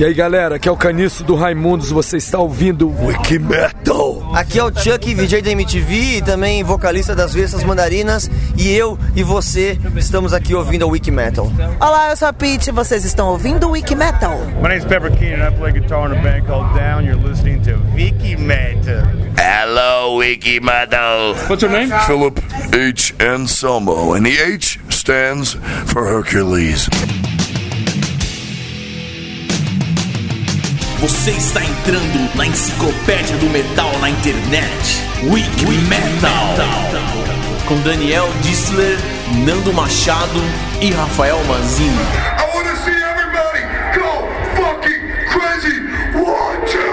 E aí galera, aqui é o Caniço do Raimundos, você está ouvindo Wiki Metal. Aqui é o Chuck, VJ da MTV e também vocalista das Vestas Mandarinas. E eu e você estamos aqui ouvindo a Wiki Metal. Olá, eu sou a Pete e vocês estão ouvindo o Wiki Metal. My name's Pepper Keenan. I play guitar in a band called Down. You're listening to Wiki Metal. Hello, Wiki Metal. What's your name? Philip H. Anselmo, and the H stands for Hercules. Você está entrando na enciclopédia do metal na internet. Wiki Metal. Com Daniel Dissler, Nando Machado e Rafael Manzini. I want to see everybody go fucking crazy. One, two,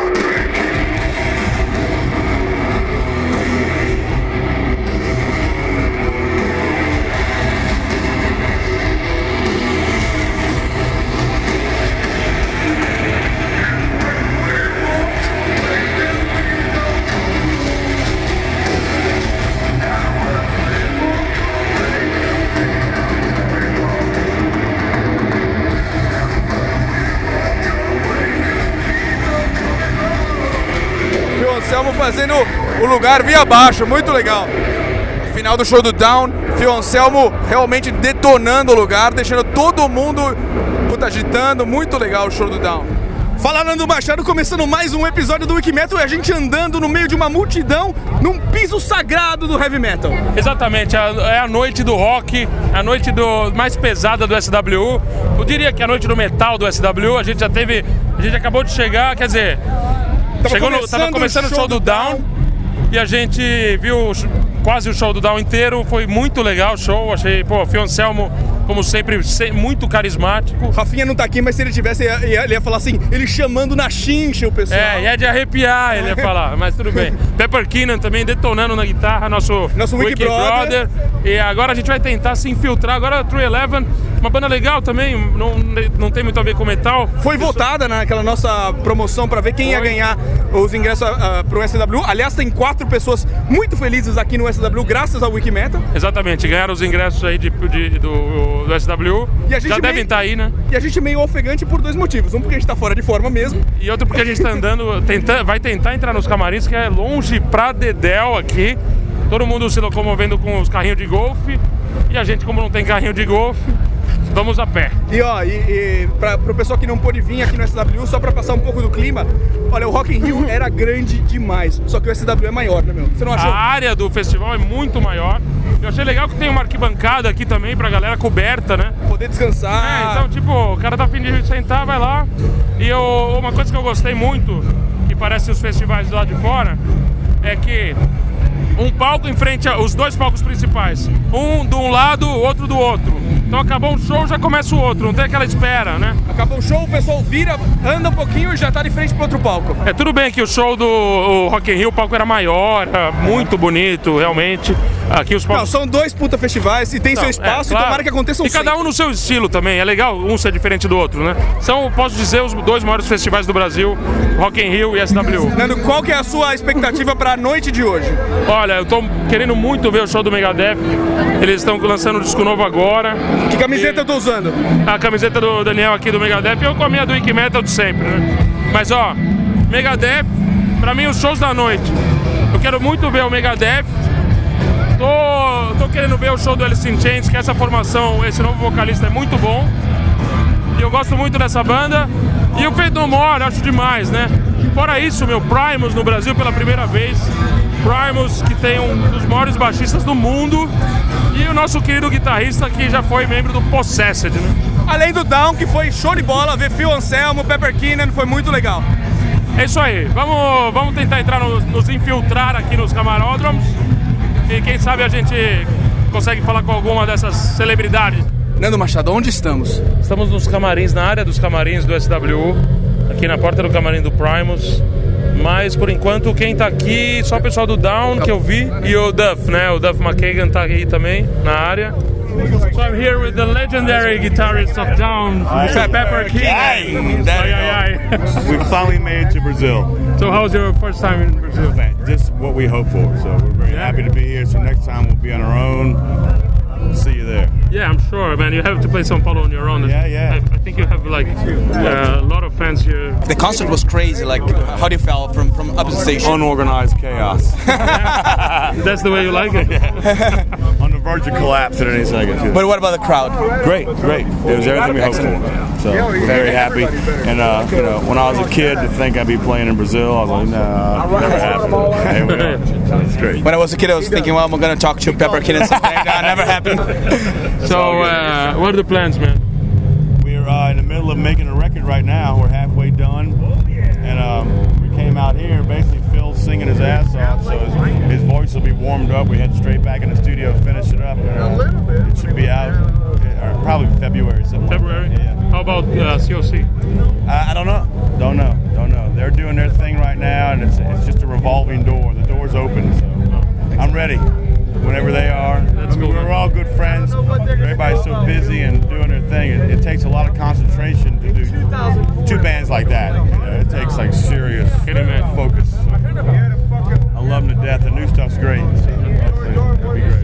Anselmo fazendo o lugar via abaixo, muito legal. Final do show do Down, Fio Anselmo realmente detonando o lugar, deixando todo mundo puta, agitando, muito legal o show do Down. Fala Nando Machado, começando mais um episódio do Wikimetal e a gente andando no meio de uma multidão num piso sagrado do heavy metal. Exatamente, é a- é a noite do rock, a noite do mais pesada do SW. Eu diria que é a noite do metal do SW. A gente já teve, a gente acabou de chegar, quer dizer, chegou no, tava começando o show do Down e a gente viu quase o show do Down inteiro. Foi muito legal o show. Achei, pô, Fio Anselmo, como sempre, se- muito carismático. Rafinha não tá aqui, mas se ele tivesse, ia- ia- ele ia falar assim, ele chamando na chincha o pessoal. É, e é de arrepiar, ele ia falar, mas tudo bem. Pepper Keenan também detonando na guitarra, nosso, Nosso Wiki Brother. E agora a gente vai tentar se infiltrar. Agora a True Eleven, uma banda legal também, não, não tem muito a ver com metal. Foi votada naquela nossa promoção pra ver quem ia Foi. ganhar os ingressos ah, pro SW. Aliás, tem quatro pessoas muito felizes aqui no SW, graças ao Wikimetal. Exatamente, ganharam os ingressos aí de, de- do, do SW. E a gente Já meio- devem estar aí, né? E a gente meio ofegante por dois motivos. Um, porque a gente tá fora de forma mesmo. E outro porque a gente tá andando, tenta, vai tentar entrar nos camarins, que é longe pra Dedéu aqui. Todo mundo se locomovendo com os carrinhos de golfe. E a gente, como não tem carrinho de golfe, vamos a pé. E ó, e, e pra, pro pessoal que não pôde vir aqui no SW, só pra passar um pouco do clima, olha, o Rock in Rio era grande demais. Só que o SW é maior, né, meu? Você não achou? A área do festival é muito maior. Eu achei legal que tem uma arquibancada aqui também pra galera coberta, né? Poder descansar. É, então, tipo, o cara tá afim de sentar, vai lá. E eu, uma coisa que eu gostei muito, que parece os festivais lá de fora, é que um palco em frente aos dois palcos principais. Um de um lado, o outro do outro. Então acabou um show, já começa o outro, não tem aquela espera, né? Acabou o show, o pessoal vira, anda um pouquinho e já tá de frente pro outro palco. É tudo bem que o show do Rock in Rio, o palco era maior, era muito bonito, realmente. Aqui os Não, palcos são dois puta festivais e tem seu Não, espaço é, claro. e tomara que aconteçam E cada um no seu estilo também, é legal um ser diferente do outro, né? São, posso dizer, os dois maiores festivais do Brasil, Rock in Rio e SW. Nando, qual que é a sua expectativa pra noite de hoje? Olha, eu tô querendo muito ver o show do Megadeth. Eles estão lançando um disco novo agora. Que camiseta eu tô usando? A camiseta do Daniel aqui do Megadeth eu com a minha do Wiki Metal de sempre, né? Mas ó, Megadeth, pra mim os shows da noite. Eu quero muito ver o Megadeth. Tô, tô querendo ver o show do Alice in Chains, que essa formação, esse novo vocalista é muito bom. E eu gosto muito dessa banda. E o Fate No More, acho demais, né? Fora isso, meu, Primus no Brasil pela primeira vez. Primus, que tem um dos maiores baixistas do mundo. E o nosso querido guitarrista, que já foi membro do Possessed, né? Além do Down, que foi show de bola, ver Phil Anselmo, Pepper Keenan, foi muito legal. É isso aí. Vamos, vamos tentar entrar, nos, nos infiltrar aqui nos camaródromos. E quem sabe a gente consegue falar com alguma dessas celebridades. Nando Machado, onde estamos? Estamos nos camarins, na área dos camarins do SW, aqui na porta do camarim do Primus. Mas por enquanto quem tá aqui, só o pessoal do Down que eu vi e o Duff, né? O Duff McKagan tá aí também na área. So I'm here with the legendary guitarist of Down, Mr. Pepper King. Ai, ai, ai. We finally made it to Brazil. So how's your first time in Brazil? Just what we hoped for. So we're very happy to be here. So next time we'll be on our own. See you there. Yeah, I'm sure, man. You have to play São Paulo on your own. Yeah, yeah. I, I think you have like uh, a lot of fans here the concert was crazy. Like, how do you feel from from up the stage? Unorganized chaos. That's the way you like it. On the verge of collapse at any second. But what about the crowd? Great, great. It was everything we hoped for. So very happy. And uh, you know, when I was a kid, to think I'd be playing in Brazil, I was like, nah, never happened. Here we are. It's great. When I was a kid, I was thinking, well, I'm gonna talk to Pepper Kid and something. That never happened. So, uh, what are the plans, man? We're uh, in the middle of making a record right now. We're halfway done, and um, we came out here. Basically, Phil's singing his ass off, so his, his voice will be warmed up. We head straight back in the studio, finish it up, and uh, it should be out uh, probably February. Something February? that. Yeah. How about uh, COC? I, I don't know. Don't know. Don't know. They're doing their thing right now, and it's, it's just a revolving door. The door's open, so I'm ready. Whenever they are, That's cool, We're man. all good friends. Everybody's so busy and doing their thing. It, it takes a lot of concentration to do two bands like that. You know, it takes like serious Can focus. I love them to death. The new stuff's great. Great.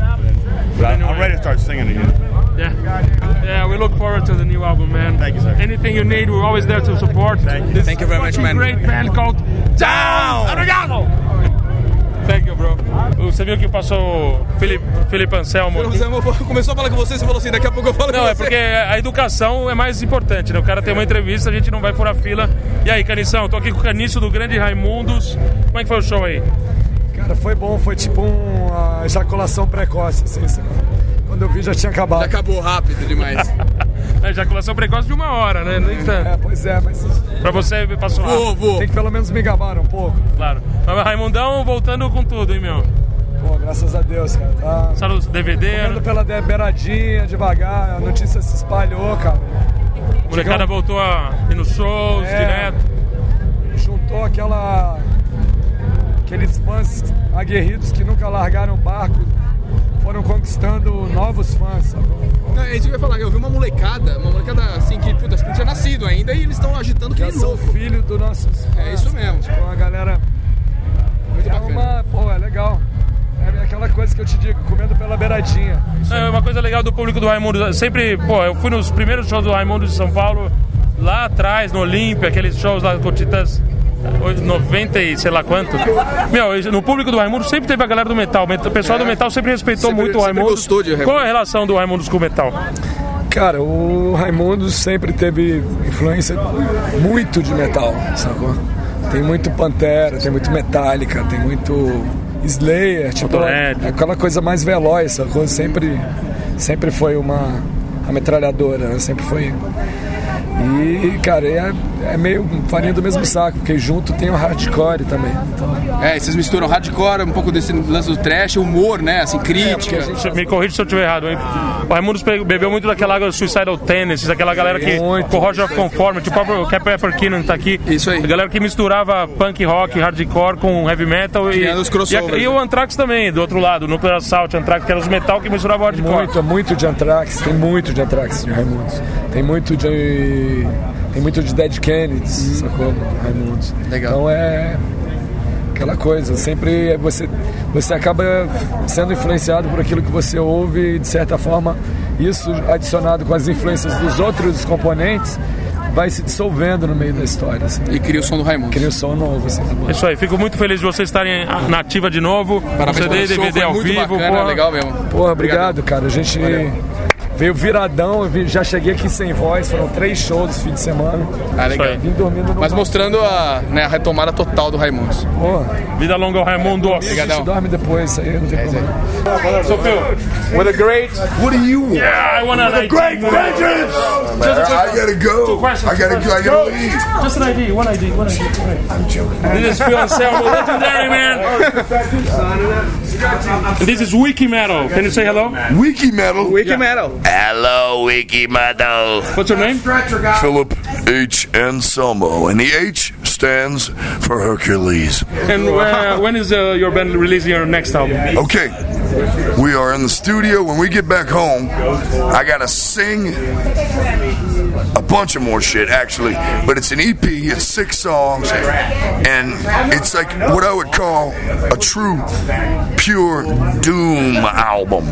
But I, I'm ready to start singing again. Yeah. Yeah, we look forward to the new album, man. Thank you, sir. Anything you need, we're always there to support. Thank you. This Thank you very much, man. great band called Down! Obrigado! Thank you, bro. Você viu que passou o Felipe, Felipe Anselmo? Começou a falar com você, você falou assim, daqui a pouco eu falo Não, é porque a educação é mais importante, né? O cara tem uma entrevista, a gente não vai furar fila. E aí, Canição, tô aqui com o Caniço do Grande Raimundos. Como é que foi o show aí? Cara, foi bom, foi tipo uma ejaculação precoce, assim, sabe? Quando eu vi já tinha acabado. Acabou rápido demais. A ejaculação precoce de uma hora, né? Nem É, pois é, mas Pra você passou rápido, Vou, vou. tem que pelo menos me gabar um pouco. claro. Mas Raimundão voltando com tudo, hein, meu? Pô, graças a Deus, cara. Tá Sabe DVD, comendo pela de- beiradinha, devagar, a notícia se espalhou, cara. molecada voltou a ir nos shows É. direto. Juntou aquela. Aqueles fãs aguerridos que nunca largaram o barco, foram conquistando novos fãs, sabe? Não, é isso que eu ia falar. Eu vi uma molecada, uma molecada assim que, puta, acho que não tinha nascido ainda e eles estão agitando que Já nem são louco. filho dos nossos fãs. É isso mesmo. Tipo, uma galera. Muito É bacana. uma. Pô, é legal. É aquela coisa que eu te digo, comendo pela beiradinha. É uma coisa legal do público do Raimundo. Sempre, pô, eu fui nos primeiros shows do Raimundo de São Paulo, lá atrás, no Olímpia, aqueles shows lá com Titãs. 90 e sei lá quanto. Meu, no público do Raimundo sempre teve a galera do metal. O pessoal do metal sempre respeitou Sempre- muito o Raimundo. gostou de Raimundo. Qual é a relação do Raimundo com o metal? Cara, o Raimundo sempre teve influência muito de metal, sacou? Tem muito Pantera, tem muito Metallica, tem muito Slayer, tipo, Motorhead. é aquela coisa mais veloz, sacou? Sempre, sempre foi uma a metralhadora, né? sempre foi. E, cara, é, é meio farinha do mesmo saco, porque junto tem o hardcore também. Então, É, vocês misturam hardcore, um pouco desse lance do trash, humor, né? Assim, crítica. Se- Me corrija se eu estiver errado, hein? O Raimundo bebeu muito daquela água do Suicidal Tendencies, aquela galera que. Muito. Com o Roger of Conformity, o próprio Pepper Keenan tá aqui. Isso aí. A galera que misturava punk rock, hardcore com heavy metal e. Os. E, a- e o Anthrax também, do outro lado, o Nuclear Assault, Anthrax, que era os metal que misturavam hardcore. muito, é muito de Anthrax, tem muito de Anthrax de Raimundos. Tem muito de. Tem muito de Dead Kennedys, sacou? Raimundos. Legal. Então é. Aquela coisa, sempre você, você acaba sendo influenciado por aquilo que você ouve e de certa forma isso adicionado com as influências dos outros componentes vai se dissolvendo no meio da história. Assim. E cria o som do Raimundo. Cria um som novo, assim. Isso aí, fico muito feliz de vocês estarem na ativa de novo. Parabéns CD, show, DVD ao vivo. bacana, porra. legal mesmo. Porra, obrigado, cara. A gente veio viradão, já cheguei aqui sem voz, foram três shows esse fim de semana. Ah, legal. Vim dormindo no Mas mostrando a, né, a retomada total do Raimundos. Porra, Vida longa ao Raimundo. a gente Obrigadão. dorme depois, isso aí não tem É aí. problema. So, Phil, With a great What do you want? yeah, I want an. Great vengeance! Man, I gotta go. questions, I gotta two go. I gotta leave. Just an ID, one ID, one ID. I'm joking. This is Phil Anselmo, legendary man. This is Wiki Metal. Can you say hello? Wiki metal. Wiki Metal. Hello, Wiki Metal. What's your name? Philip H. Anselmo, and the H stands for Hercules. And uh, when is uh, your band releasing your next album? Okay, we are in the studio. When we get back home, I gotta sing a bunch of more shit actually, but it's an EP. It's six songs, and it's like what I would call a true, pure doom album,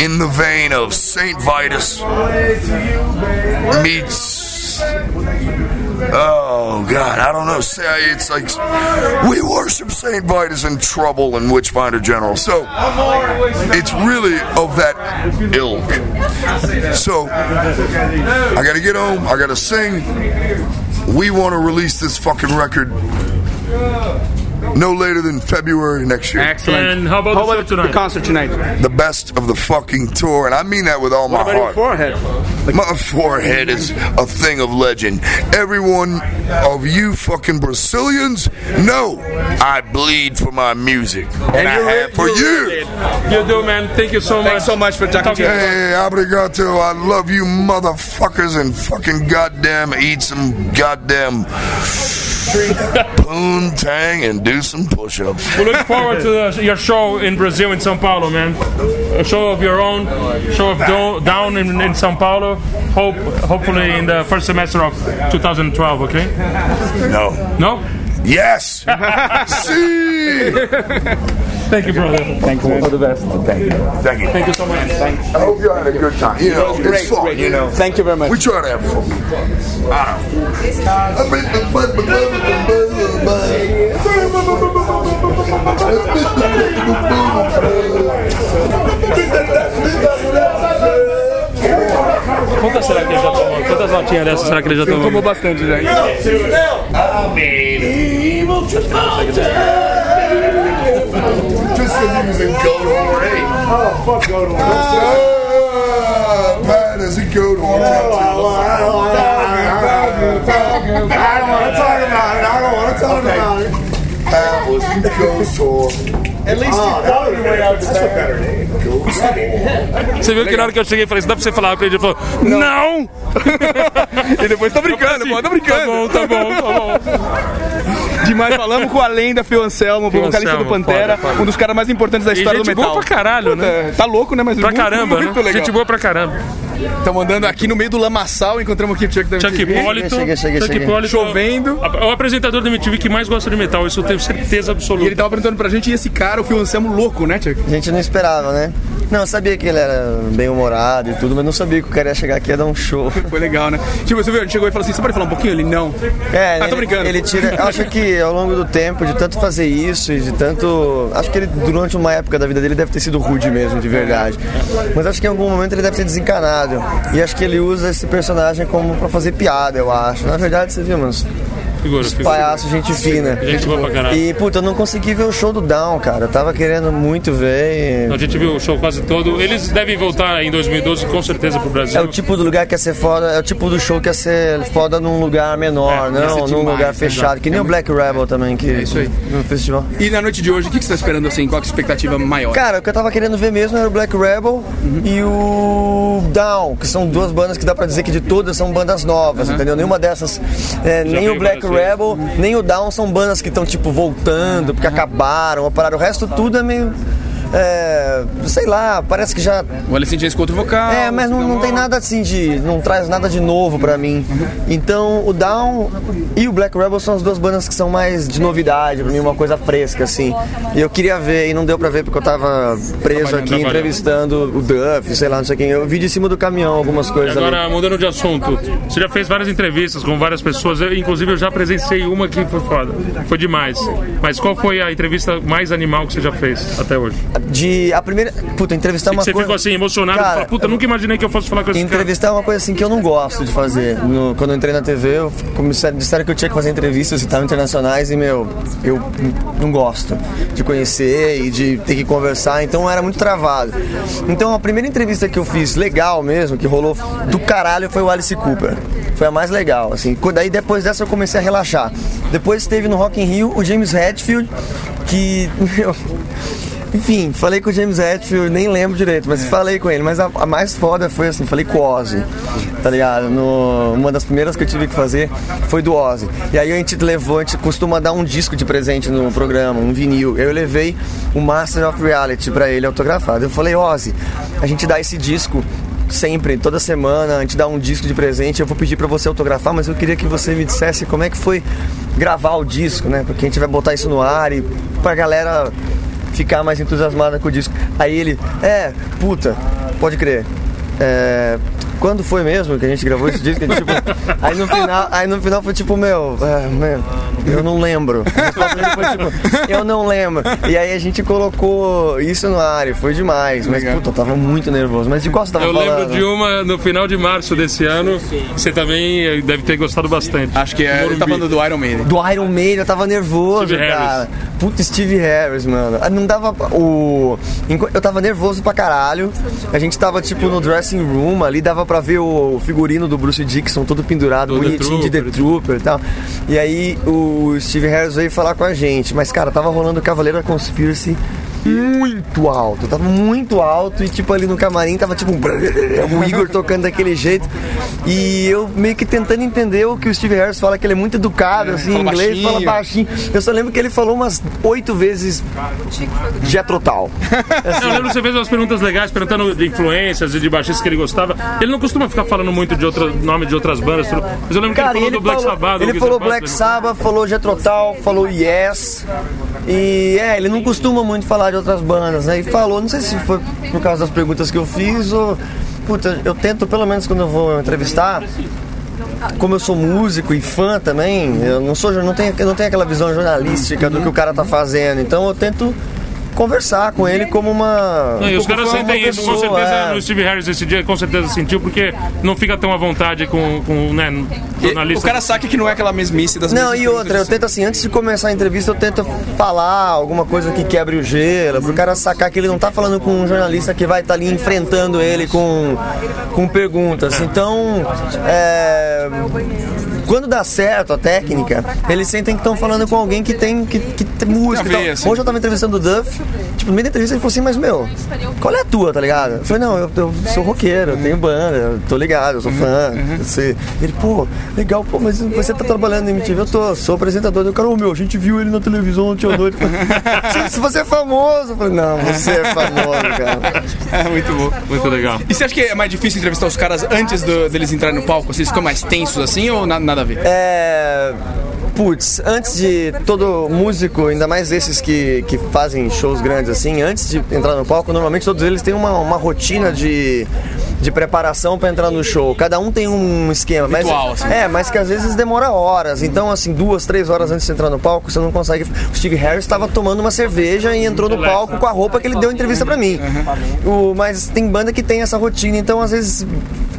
in the vein of Saint Vitus meets oh God, I don't know. It's like we worship Saint Vitus in Trouble and Witchfinder General. So it's really of that ilk. So I gotta get home. I gotta sing. We want to release this fucking record no later than February next year. Excellent. And how about the show tonight? the concert tonight? The best of the fucking tour, and I mean that with all my What about your heart. forehead? My forehead is a thing of legend. Everyone of you fucking Brazilians know I bleed for my music, and, I have for years. You do, man. Thank you so much. Thanks so much for talking to me. Hey, obrigado. I love you motherfuckers and fucking goddamn eat some goddamn poontang and do some push-ups. We look forward to the, your show in Brazil, in São Paulo, man. A show of your own, show of do, down in, in São Paulo. Hope, hopefully in the first semester of 2012. Okay? No. No? Yes. See. Thank you, brother. Thanks, man. All the best. Thank you. Thank you. Thank you so much. I hope you had a good time. You know, Great, it's fun. great. You know, Thank you very much. we try to have fun. Quantas será que ele já tomou? Quantas notinhas dessas será que ele já tomou? Tomou bastante já. Just because he was in Goat Horror 8. Oh, fuck Goat Horror. Ah, Pat is in Goat Horror. I don't want to talk about it. I don't want to talk about it. Pat was in Ghost Horror. At least you thought it went out. That's a better name. Você viu que na hora que eu cheguei, eu falei, isso dá pra você falar pra ele? Ele falou, não! E depois tá brincando, pô, tá brincando. Tá bom, tá bom, tá bom. Demais, falamos com a lenda Phil Anselmo, Phil vocalista do Anselmo, Pantera, foda, foda. um dos caras mais importantes da E história do gente metal. boa pra caralho, né? Puta, Tá louco, né? Mas Pra muito, caramba, muito né? legal. Gente boa pra caramba. Estamos andando aqui no meio do lamaçal, encontramos aqui o Chuck da Chuck MTV. Hipólito. Cheguei, cheguei, Chuck. Hipólito. Chovendo. É o apresentador da MTV que mais gosta de metal, isso eu tenho certeza E absoluta. ele tava perguntando pra gente, e esse cara, o Phil Anselmo, louco, né? A gente não esperava, né? Não, eu sabia que ele era bem humorado e tudo, mas não sabia que o cara ia chegar aqui e dar um show. Foi legal, né? Tipo, você viu, ele chegou e falou assim, você pode falar um pouquinho? Ele, não. É, Ah, tô brincando. ele tira. Acho que ao longo do tempo, de tanto fazer isso e de tanto. Acho que ele, durante uma época da vida dele, deve ter sido rude mesmo, de verdade. Mas acho que em algum momento ele deve ter desencanado. E acho que ele usa esse personagem como pra fazer piada, eu acho. Na verdade, você viu, mano? Figura, palhaços, gente fina. Gente boa pra caralho. E, puta, eu não consegui ver o show do Down, cara. Eu tava querendo muito ver. A gente viu o show quase todo. Eles devem voltar em 2012 com certeza pro Brasil. É o tipo do lugar que ia ser foda, é o tipo do show que ia ser foda num lugar menor, É, não num demais, lugar fechado, exato. que nem É o Black Rebel também, que É isso aí. no festival. E na noite de hoje, o que que você tá esperando assim? Qual é a expectativa maior? Cara, o que eu tava querendo ver mesmo era o Black Rebel e o Down, que são duas bandas que dá pra dizer que de todas são bandas novas, entendeu? Nenhuma dessas, é, nem o Black vezes. Rebel, nem o Down são bandas que estão tipo voltando, porque acabaram, ou pararam. O resto tudo é meio. É, sei lá, parece que já O Alice in Chains com outro vocal. É, mas não, não tem nada. assim de. não traz nada de novo pra mim. Então o Down e o Black Rebel são as duas bandas que são mais de novidade, pra mim, uma coisa fresca, assim. E eu queria ver e não deu pra ver porque eu tava preso aqui entrevistando o Duff, sei lá, não sei quem. Eu vi de cima do caminhão algumas coisas ali. Agora, mudando de assunto, você já fez várias entrevistas com várias pessoas, eu, inclusive eu já presenciei uma que foi foda, foi demais. Mas qual foi a entrevista mais animal que você já fez até hoje? De. A primeira. Puta, entrevistar uma você coisa. ficou assim, emocionado, Cara, fala, puta, nunca imaginei que eu fosse falar com esse cara. Entrevistar é uma coisa assim que eu não gosto de fazer. No- quando eu entrei na TV, eu, comecei, disseram que eu tinha que fazer entrevistas e tal internacionais e, meu, eu não gosto de conhecer e de ter que conversar, então era muito travado. Então a primeira entrevista que eu fiz legal mesmo, que rolou do caralho, foi o Alice Cooper. Foi a mais legal, assim. Daí depois dessa eu comecei a relaxar. Depois teve no Rock in Rio o James Hetfield, que, meu, enfim, falei com o James Hetfield, nem lembro direito, mas falei com ele. Mas a, a mais foda foi assim, falei com o Ozzy, tá ligado? No, uma das primeiras que eu tive que fazer foi do Ozzy. E aí a gente levou, a gente costuma dar um disco de presente no programa, um vinil. Eu levei o Master of Reality pra ele autografado. Eu falei, Ozzy, a gente dá esse disco sempre, toda semana, a gente dá um disco de presente, eu vou pedir pra você autografar, mas eu queria que você me dissesse como é que foi gravar o disco, né? Porque a gente vai botar isso no ar e pra galera ficar mais entusiasmada com o disco. Aí ele, é, puta, pode crer. É, quando foi mesmo que a gente gravou esse disco? Que, tipo, aí, no final, aí no final foi tipo, meu, é, meu, eu não lembro. Foi, tipo, eu não lembro. E aí a gente colocou isso no ar e foi demais. Mas, puta, eu tava muito nervoso. Mas de qual você tava Eu falando? lembro de uma no final de março desse ano. Você também deve ter gostado bastante. Acho que é, ele tá falando do Iron Maiden. Do Iron Maiden, eu tava nervoso, Steve cara. Harris. Puta, Steve Harris, mano. Ah, Não dava. O... Eu tava nervoso pra caralho. A gente tava, tipo, no dressing room ali, dava pra ver o figurino do Bruce Dixon todo pendurado, Do The bonitinho de The Trooper. E tal. E aí o Steve Harris veio falar com a gente. Mas, cara, tava rolando o Cavaleiro da Conspiracy muito alto, tava muito alto e tipo ali no camarim tava tipo um o Igor tocando daquele jeito e eu meio que tentando entender o que o Steve Harris fala que ele é muito educado assim em inglês, fala baixinho. baixinho. Eu só lembro que ele falou umas oito vezes Jetrotal. Eu lembro que você fez umas perguntas legais, perguntando de influências e de baixistas que ele gostava. Ele não costuma ficar falando muito de outro nome de outras bandas, tudo. mas eu lembro Cara, que ele falou ele do Black falou, Sabbath. ele falou. Black Sabbath, falou Jetrotal, falou Yes. E é, ele não costuma muito falar de outras bandas, né? E falou, não sei se foi por causa das perguntas que eu fiz ou. Puta, eu tento, pelo menos quando eu vou entrevistar, como eu sou músico e fã também, eu não sou, não tenho, não tenho aquela visão jornalística do que o cara tá fazendo. Então eu tento conversar com ele como uma. Não, e os caras sentem isso, com pessoa, certeza é. no Steve Harris esse dia, com certeza sentiu, porque não fica tão à vontade com, com né, E jornalista. O cara saca que não é aquela mesmice das Não, e outra, eu tento assim, antes de começar a entrevista, eu tento falar alguma coisa que quebre o gelo, pro cara sacar que ele não tá falando com um jornalista que vai estar ali enfrentando ele com, com perguntas. Então, é, quando dá certo a técnica, eles sentem que estão falando com alguém que tem, que, que tem música. Ver, e tal. assim. Hoje eu tava entrevistando o Duff, tipo, no meio da entrevista ele falou assim, mas meu, qual é a tua, tá ligado? Eu falei, não, eu, eu sou roqueiro, eu tenho banda, eu tô ligado, eu sou fã. eu sei. Ele, pô, legal, pô, mas você tá trabalhando na MTV, eu tô, sou apresentador. Eu, cara, ô meu, a gente viu ele na televisão ontem à noite. Se- Se você é famoso, eu falei, não, você é famoso, cara. É muito bom. Muito legal. E você acha que é mais difícil entrevistar os caras antes do- deles entrarem no palco? Vocês ficam mais tensos assim ou na- nada a ver? É. Putz, antes de todo músico, ainda mais esses que, que fazem shows grandes assim, antes de entrar no palco, normalmente todos eles têm uma, uma rotina de, de preparação pra entrar no show. Cada um tem um esquema. Mas, Ritual, assim. É, mas que às vezes demora horas. Então, assim, duas, três horas antes de entrar no palco, você não consegue. O Steve Harris estava tomando uma cerveja e entrou no palco com a roupa que ele deu entrevista pra mim. O, mas tem banda que tem essa rotina, então às vezes.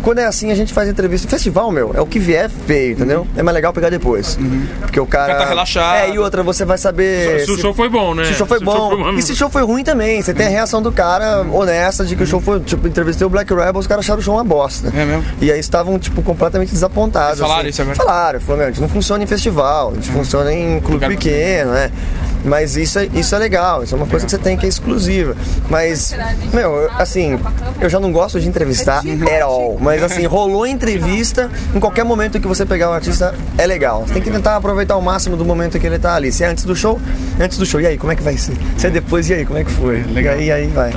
Quando é assim, a gente faz entrevista. Festival, meu, é o que vier feio, entendeu? É mais legal pegar depois. Porque o cara. O cara tá relaxado. É, e outra, você vai saber. Se o show foi bom, né? Se o show foi Se o show bom. foi bom. E se o show foi ruim também. Você tem a reação do cara honesta de que o show foi. Tipo, entrevistei o Black Rebel, os caras acharam o show uma bosta. É mesmo? E aí estavam, tipo, completamente desapontados. Eles falaram assim. isso agora? Falaram, falaram, meu, a gente não funciona em festival, a gente funciona em clube pequeno, né? Mas isso é, isso é legal, isso é uma coisa que você tem que é exclusiva. Mas, meu, eu- assim, eu já não gosto de entrevistar at all. Mas assim, rolou entrevista, em qualquer momento que você pegar o artista, é legal. Você tem que tentar aproveitar o máximo do momento que ele tá ali. Se é antes do show, antes do show, e aí, como é que vai ser? Se é depois, e aí, como é que foi? Legal. E aí, aí vai.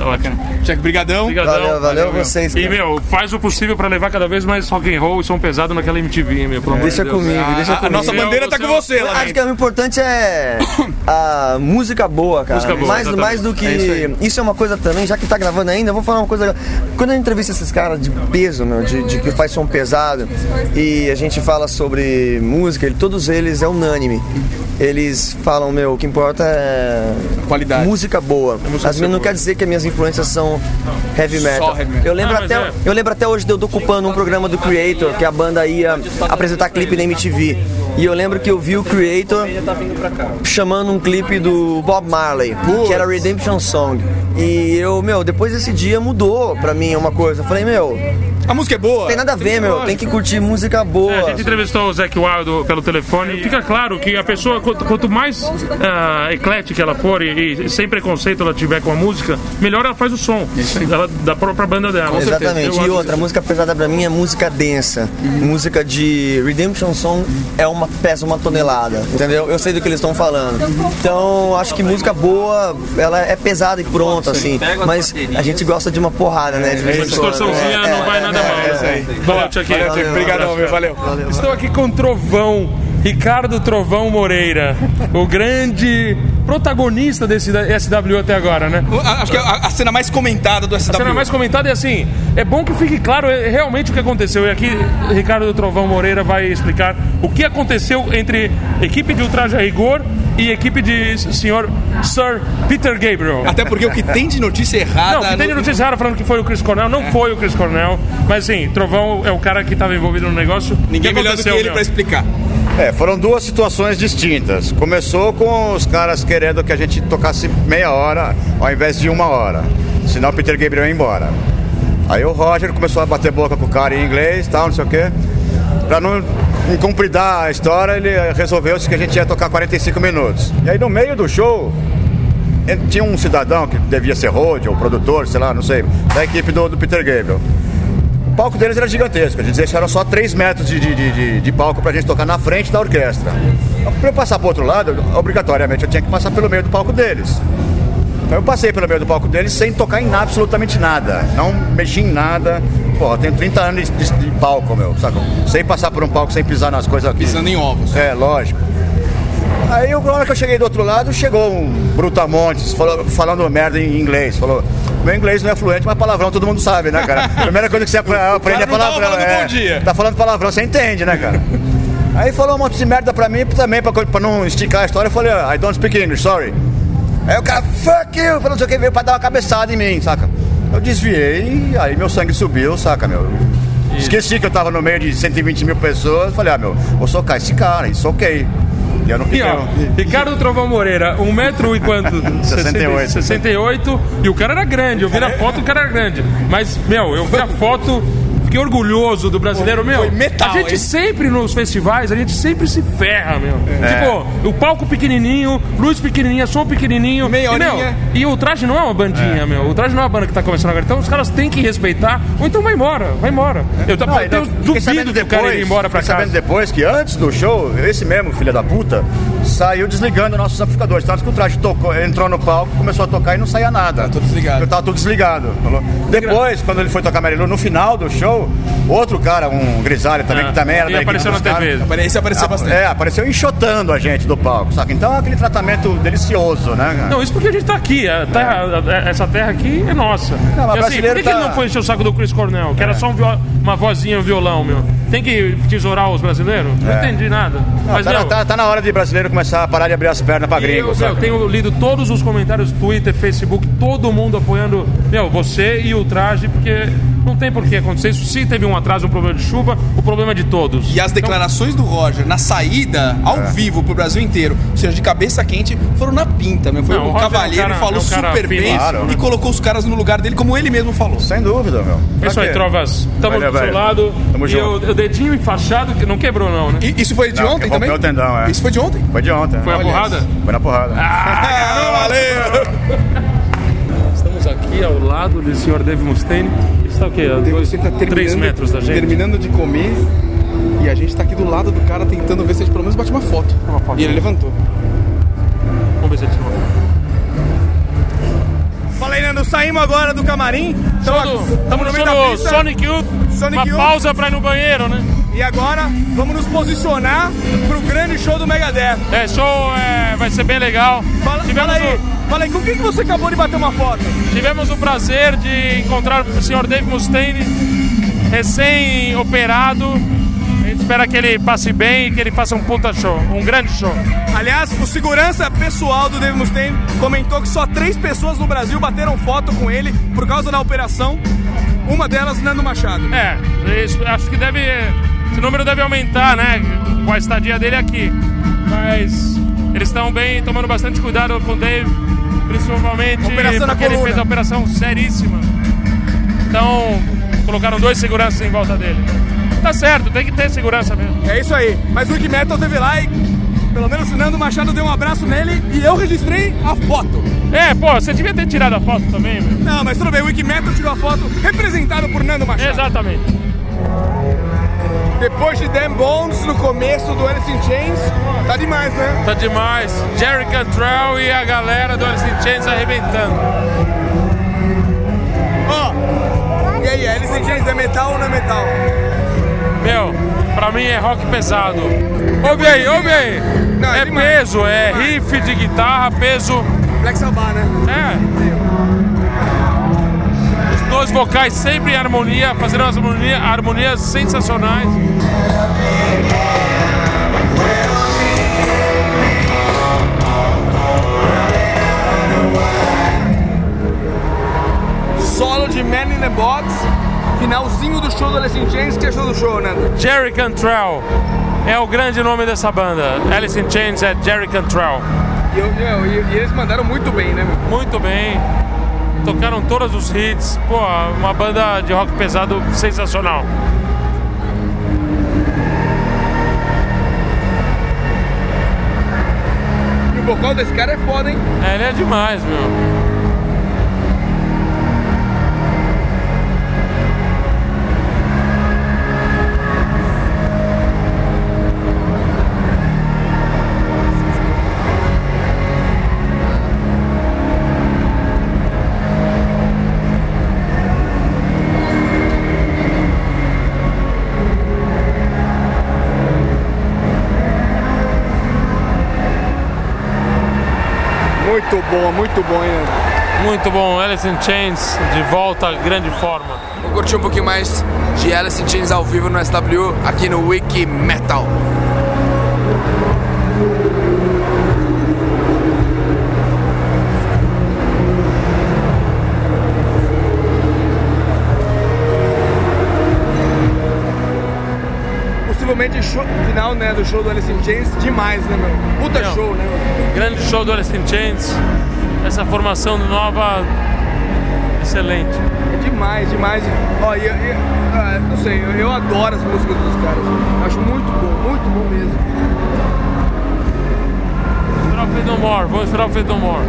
Cheque, brigadão. Obrigadão. Valeu, valeu meu. vocês, E, meu, faz o possível pra levar cada vez mais rock and roll e som pesado naquela MTV, meu. Pelo amor Deixa de comigo, A, deixa a comigo. nossa bandeira tá com você lá Acho que dentro. o importante é a música boa, cara. Música boa, mais, exatamente. mais do que. É isso isso é uma coisa também, já que tá gravando ainda, eu vou falar uma coisa. Quando eu entrevisto esses caras de peso, meu, de, de que faz som pesado, e a gente fala sobre música, ele- todos eles é unânime. Eles falam, meu, o que importa é Qualidade. música boa. As minhas não quer dizer que as minhas influências são heavy metal. heavy metal. Eu lembro, Ah, até, é. eu lembro até hoje de eu ocupando um programa do Creator, que a banda ia apresentar clipe na MTV. E eu lembro que eu vi o Creator chamando um clipe do Bob Marley, que era Redemption Song. E eu, meu, depois desse dia mudou pra mim uma coisa. Eu falei, meu, A música é boa. tem nada a ver, meu, tem que curtir música É, a boa. gente entrevistou o Zac Wild pelo telefone. Fica claro que a pessoa, quanto, quanto mais ah, eclética ela for e, e sem preconceito ela tiver com a música, melhor ela faz o som ela, da própria banda dela. Exatamente. Eu E outra, música pesada pra mim é música densa. Música de Redemption Song é uma pesa uma tonelada, entendeu? Eu sei do que eles estão falando. Então, acho que música boa, ela é pesada e pronto, assim. Mas a gente gosta de uma porrada, né? De vez em Uma quando. distorçãozinha É, não vai é, nada é, mal. é, é. Valeu. Obrigadão, meu. Valeu. Estou aqui com Trovão, Ricardo Trovão Moreira, o grande protagonista desse SW até agora, né? Acho que é a, a cena mais comentada do SW. A cena mais comentada é assim: é bom que fique claro é, realmente o que aconteceu. E aqui, Ricardo Trovão Moreira vai explicar o que aconteceu entre equipe de ultraje a rigor e equipe de senhor Sir Peter Gabriel. Até porque o que tem de notícia errada. Não, o que tem de no- notícia errada falando que foi o Chris Cornell, não foi o Chris Cornell. Mas assim, Trovão é o cara que estava envolvido no negócio. Ninguém melhor do que ele pra explicar. É, foram duas situações distintas. Começou com os caras querendo que a gente tocasse meia hora ao invés de uma hora. Senão o Peter Gabriel ia embora. Aí o Roger começou a bater boca com o cara em inglês tal, não sei o quê. Pra não incumpridar a história, ele resolveu que a gente ia tocar 45 minutos. E aí no meio do show, tinha um cidadão que devia ser road ou produtor, sei lá, não sei, da equipe do, do Peter Gabriel. O palco deles era gigantesco, eles deixaram só 3 metros de, de, de, de- palco pra gente tocar na frente da orquestra. Pra eu passar pro outro lado, obrigatoriamente eu tinha que passar pelo meio do palco deles. Então eu passei pelo meio do palco deles sem tocar em absolutamente nada. Não mexi em nada. Pô, eu tenho 30 anos de, de- de palco, meu, saca? Sem passar por um palco, sem pisar nas coisas aqui. Pisando em ovos. É, lógico. Aí, na hora que eu cheguei do outro lado, chegou um brutamontes falou- falando merda em inglês. Falou, meu inglês não é fluente, mas palavrão todo mundo sabe, né, cara? Primeira coisa que você apre- aprende é palavrão. falando é. bom dia. Tá falando palavrão, você entende, né, cara? Aí falou um monte de merda pra mim também, pra, pra não esticar a história. Eu falei, "Ah, I don't speak English, sorry. Aí o cara, fuck you, falou não sei o que, veio pra dar uma cabeçada em mim, saca? Eu desviei, aí meu sangue subiu, saca, meu? Esqueci que eu tava no meio de 120 mil pessoas. Falei, ah, meu, vou socar esse cara, isso ok. E eu não fiquei. ó, Ricardo Trovão Moreira, um metro e quanto? 68. 68. E o cara era grande, eu vi na foto, o cara era grande. Mas, meu, eu vi a foto, fiquei orgulhoso do brasileiro, meu. foi metal, a gente hein? sempre nos festivais, a gente sempre se ferra, meu. É. Tipo, o palco pequenininho, luz pequenininha, som pequenininho. Meia e, meu, e o traje não é uma bandinha, meu. O traje não é uma banda que tá começando agora. Então os caras têm que respeitar, ou então vai embora, vai embora. Eu, tô- Não, eu fiquei duvido que o cara ir embora pra casa. sabendo depois que antes do show, esse mesmo, filho da puta, saiu desligando nossos amplificadores. Tanto que o traje tocou, entrou no palco, começou a tocar e não saía nada. Tá tudo desligado. Eu tava tudo desligado. Falou. Depois, quando ele foi tocar Marilu, no final do show, outro cara, um grisalho também, Ah, que também era e da equipe apareceu na TV. Apare- Esse apareceu Ah, bastante. É, apareceu enxotando a gente do palco, saca? Então é aquele tratamento delicioso, né, cara? Não, isso porque a gente tá aqui. a terra- a- essa terra aqui é nossa. mas E assim, por brasileiro que, que ele tá- não foi encher o saco do Chris Cornell? Que era só um uma vozinha um violão, meu. Tem que tesourar os brasileiros? Não É. entendi nada. Não, Mas, tá, meu, tá- tá na hora de brasileiro começar a parar de abrir as pernas pra gringo, eu, meu, tenho lido todos os comentários, Twitter, Facebook, todo mundo apoiando, meu, você e o traje, porque não tem por que acontecer isso. Se teve um atraso, um problema de chuva, o problema é de todos. E as declarações do Roger na saída, ao É. vivo pro Brasil inteiro, ou seja, de cabeça quente, foram na pinta, meu. Foi Não, o um Roger é um cavalheiro, cara- falou é um super bem Claro. e colocou os caras no lugar dele, como ele mesmo falou. Sem dúvida, meu. É Pra isso aí? Trovas. Tamo Valeu, do seu lado. Tamo e junto. o, o dedinho enfaixado, que não quebrou, não, né? E isso foi de Não, ontem também? o tendão, é. Isso foi de ontem? Foi de ontem. Foi a né? porrada? Foi na porrada. Ah, valeu! Estamos aqui ao lado do senhor Dave Mustaine. Está o quê? Você tá metros da gente. terminando de comer e a gente tá aqui do lado do cara tentando ver se a gente pelo menos bate uma foto. Uma foto. E ele levantou. Vamos ver se ele tira uma foto. Fala aí, Nando, saímos agora do camarim. Estamos Estamos no show do Sonic Youth. Sonic uma Youth. pausa pra ir no banheiro, né? E agora vamos nos posicionar pro grande show do Megadeth. É, show é, vai ser bem legal. Fala, tivemos, fala aí, o, fala aí, com quem que você acabou de bater uma foto? tivemos o prazer de encontrar o senhor Dave Mustaine, recém-operado. A gente espera que ele passe bem e que ele faça um puta show, um grande show. Aliás, o segurança pessoal do Dave Mustaine comentou que só três pessoas no Brasil bateram foto com ele por causa da operação. Uma delas, Nando Machado. É, isso, acho que deve. Esse número deve aumentar, né? Com a estadia dele aqui. Mas eles estão bem, tomando bastante cuidado com o Dave, principalmente Operação porque ele fez a operação seríssima. Então, colocaram dois seguranças em volta dele. Tá certo, tem que ter segurança mesmo. É isso aí. Mas o Wiki Metal teve lá e pelo menos o Nando Machado deu um abraço nele e eu registrei a foto. É, pô, você devia ter tirado a foto também, meu. Não, mas tudo bem, o Wiki Metal tirou a foto representado por Nando Machado. Exatamente. Depois de Dan Bones no começo do Alice in Chains, tá demais, né? Tá demais. Jerry Cantrell e a galera do Alice in Chains arrebentando. Ó, e aí, Alice in Chains é metal ou não é metal? Meu, Pra mim é rock pesado. Ouve aí, ouve aí. é peso, é riff de guitarra, peso. Black Sabbath, né? É. Dois vocais sempre em harmonia, fazendo umas harmonia, harmonias sensacionais. Solo de Man in the Box. Finalzinho do show do Alice in Chains, que é show do show, né? Jerry Cantrell é o grande nome dessa banda. Alice in Chains é Jerry Cantrell. E, eu- eu- e- e eles mandaram muito bem, né, meu? Muito bem. Tocaram todos os hits. Pô, uma banda de rock pesado sensacional. E o vocal desse cara é foda, hein? É, ele é demais, meu. Muito bom, muito bom, hein? Muito bom, Alice in Chains de volta, grande forma. Vou curtir um pouquinho mais de Alice in Chains ao vivo no SW aqui no Wiki Metal. Final né, do show do Alice in Chains, demais, né, meu? Puta Não. show, né? meu? Grande show do Alice in Chains. Essa formação nova, excelente. É demais, demais. Ó, e, e- ah, não sei, eu, eu adoro as músicas dos caras. Acho muito bom, muito bom mesmo. Esperar o Fade No More, vamos esperar o Fade No More.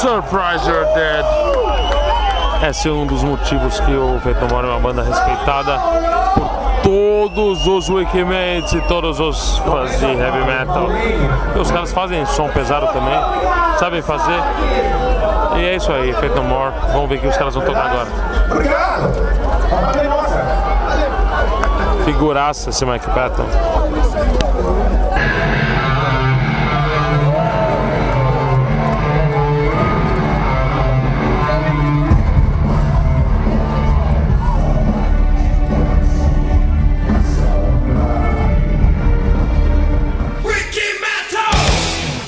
Surprise You're Dead. Esse é um dos motivos que o More é uma banda respeitada por todos os Wikimaids e todos os fãs de heavy metal. E os caras fazem som pesado também, sabem fazer. E é isso aí, More. Vamos ver o que os caras vão tocar agora. Figuraça esse Mike Patton.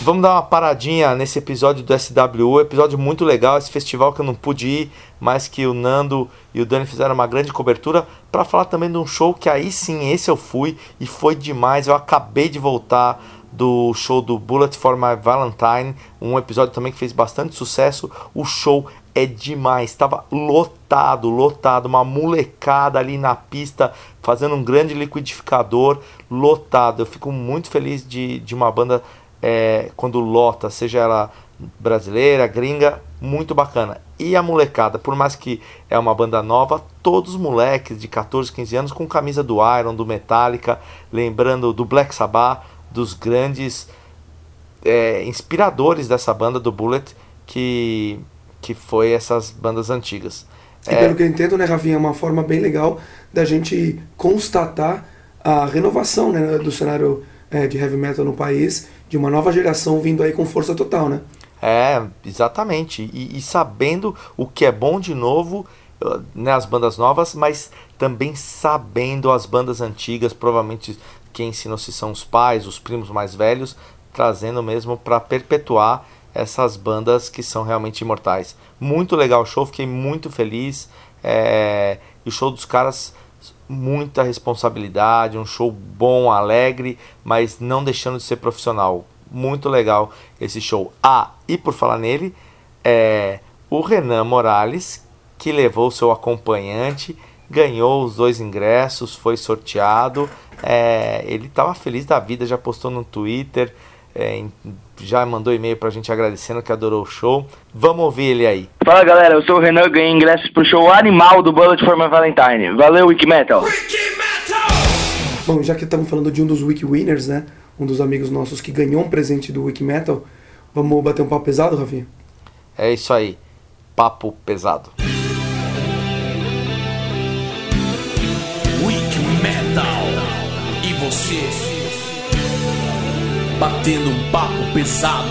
Vamos dar uma paradinha nesse episódio do SWU, episódio muito legal, esse festival que eu não pude ir, mas que o Nando e o Dani fizeram uma grande cobertura, para falar também de um show que aí sim, esse eu fui e foi demais. Eu acabei de voltar do show do Bullet for My Valentine, um episódio também que fez bastante sucesso. O show é demais, estava lotado, lotado, uma molecada ali na pista fazendo um grande liquidificador, lotado. Eu fico muito feliz de, de uma banda é, quando lota, seja ela brasileira, gringa, muito bacana. E a molecada, por mais que é uma banda nova, todos os moleques de 14, 15 anos com camisa do Iron, do Metallica, lembrando do Black Sabbath, dos grandes é, inspiradores dessa banda do Bullet, que, que foi essas bandas antigas. E pelo que eu entendo, né, Rafinha, é uma forma bem legal da gente constatar a renovação né, do cenário é, de heavy metal no país, de uma nova geração vindo aí com força total, né? É, exatamente. E, e sabendo o que é bom de novo, né, as bandas novas, mas também sabendo as bandas antigas, provavelmente quem ensinou se são os pais, os primos mais velhos, trazendo mesmo para perpetuar essas bandas que são realmente imortais. Muito legal o show, fiquei muito feliz. É, e o show dos caras, muita responsabilidade, um show bom, alegre, mas não deixando de ser profissional. Muito legal esse show. Ah, e por falar nele, é, o Renan Morales, que levou seu acompanhante, ganhou os dois ingressos, foi sorteado. É, ele estava feliz da vida, já postou no Twitter, é, já mandou e-mail pra gente agradecendo que adorou o show. Vamos ouvir ele aí. Fala galera, eu sou o Renan, ganhei ingressos pro show animal do Bullet for My Valentine. Valeu, Wiki Metal! Bom, já que estamos falando de um dos Wiki Winners, né? Um dos amigos nossos que ganhou um presente do Wiki Metal, vamos bater um papo pesado, Rafinha? É isso aí, papo pesado. Wiki Metal. E você? Batendo um papo pesado.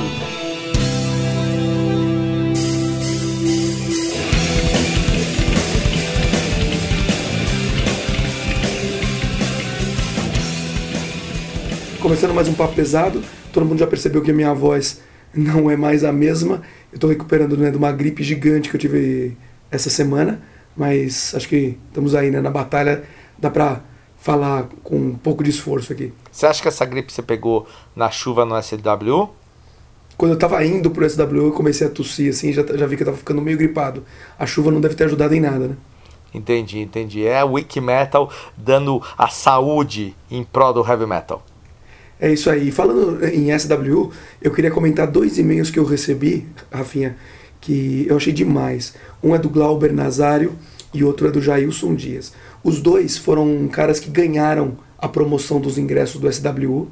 Começando mais um papo pesado, todo mundo já percebeu que a minha voz não é mais a mesma. Eu tô recuperando né, de uma gripe gigante que eu tive essa semana, mas acho que estamos aí né, na batalha, dá pra falar com um pouco de esforço aqui. Você acha que essa gripe você pegou na chuva no SW? Quando eu tava indo pro SW, eu comecei a tossir, assim, já, já vi que eu tava ficando meio gripado. A chuva não deve ter ajudado em nada, né? Entendi, entendi. É Wiki Metal dando a saúde em prol do heavy metal. É isso aí. Falando em SW, eu queria comentar dois e-mails que eu recebi, Rafinha, que eu achei demais. Um é do Glauber Nazário e outro é do Jailson Dias. Os dois foram caras que ganharam a promoção dos ingressos do SW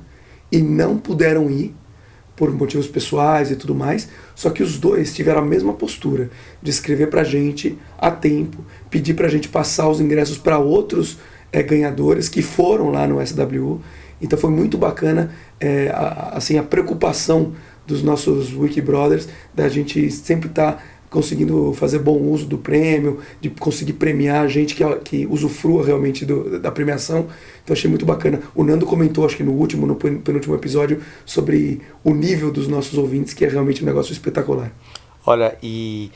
e não puderam ir por motivos pessoais e tudo mais. Só que os dois tiveram a mesma postura de escrever pra gente a tempo, pedir pra gente passar os ingressos para outros é, ganhadores que foram lá no SW. Então foi muito bacana é, a, assim a preocupação dos nossos Wiki Brothers da gente sempre estar tá conseguindo fazer bom uso do prêmio, de conseguir premiar a gente que, que usufrua realmente do, da premiação. Então achei muito bacana. O Nando comentou, acho que no último, no penúltimo episódio, sobre o nível dos nossos ouvintes, que é realmente um negócio espetacular. Olha, e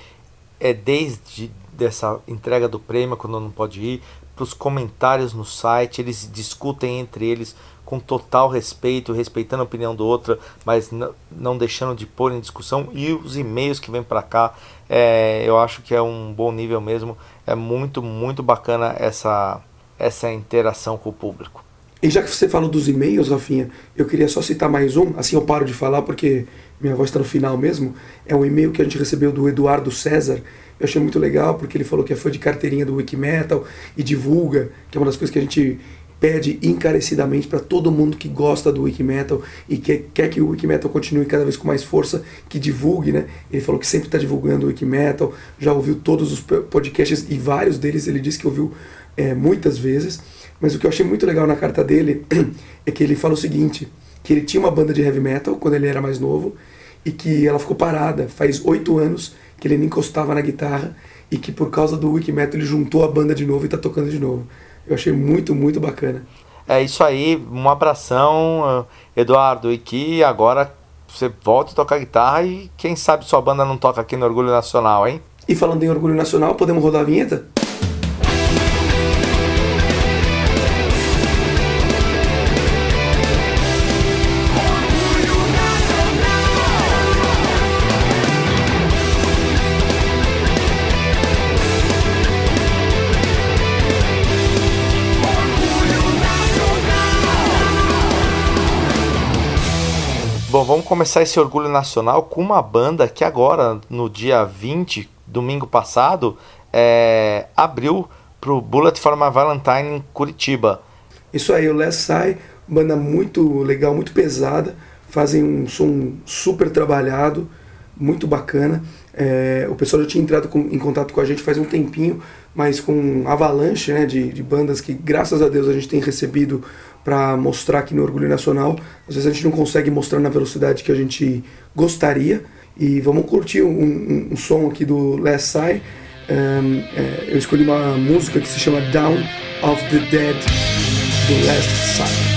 é desde dessa entrega do prêmio, quando não pode ir, para os comentários no site, eles discutem entre eles com total respeito, respeitando a opinião do outro, mas não deixando de pôr em discussão. E os e-mails que vêm para cá, é, eu acho que é um bom nível mesmo. É muito, muito bacana essa, essa interação com o público. E já que você falou dos e-mails, Rafinha, eu queria só citar mais um, assim eu paro de falar porque minha voz está no final mesmo. É um e-mail que a gente recebeu do Eduardo César. Eu achei muito legal porque ele falou que é fã de carteirinha do Wikimetal e divulga, que é uma das coisas que a gente pede encarecidamente para todo mundo que gosta do Wikimetal e que quer que o Wikimetal continue cada vez com mais força, que divulgue, né? Ele falou que sempre está divulgando o Wikimetal, já ouviu todos os podcasts e vários deles ele disse que ouviu é, muitas vezes. Mas o que eu achei muito legal na carta dele é que ele fala o seguinte, que ele tinha uma banda de heavy metal quando ele era mais novo e que ela ficou parada faz oito anos que ele nem encostava na guitarra e que por causa do Wikimetal ele juntou a banda de novo e está tocando de novo. Eu achei muito, muito bacana. É isso aí, um abração, Eduardo, e que agora você volte a tocar guitarra e quem sabe sua banda não toca aqui no Orgulho Nacional, hein? E falando em Orgulho Nacional, podemos rodar a vinheta? Bom, vamos começar esse orgulho nacional com uma banda que agora, no dia 20, domingo passado, é, abriu pro Bullet for My Valentine em Curitiba. Isso aí, o Last Sai, banda muito legal, muito pesada, fazem um som super trabalhado, muito bacana. É, o pessoal já tinha entrado com- em contato com a gente faz um tempinho, mas com avalanche né, de, de bandas que, graças a Deus, a gente tem recebido para mostrar aqui no Orgulho Nacional. Às vezes a gente não consegue mostrar na velocidade que a gente gostaria. E vamos curtir um, um- um som aqui do Last Sai. Um, é, eu escolhi uma música que se chama Down of the Dead do Last Sai.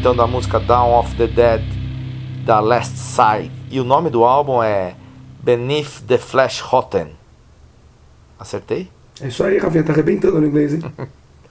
Então da música Down of the Dead da Last Side. E o nome do álbum é Beneath the Flesh Rotten. Acertei? É isso aí, Rafinha, tá arrebentando no inglês, hein?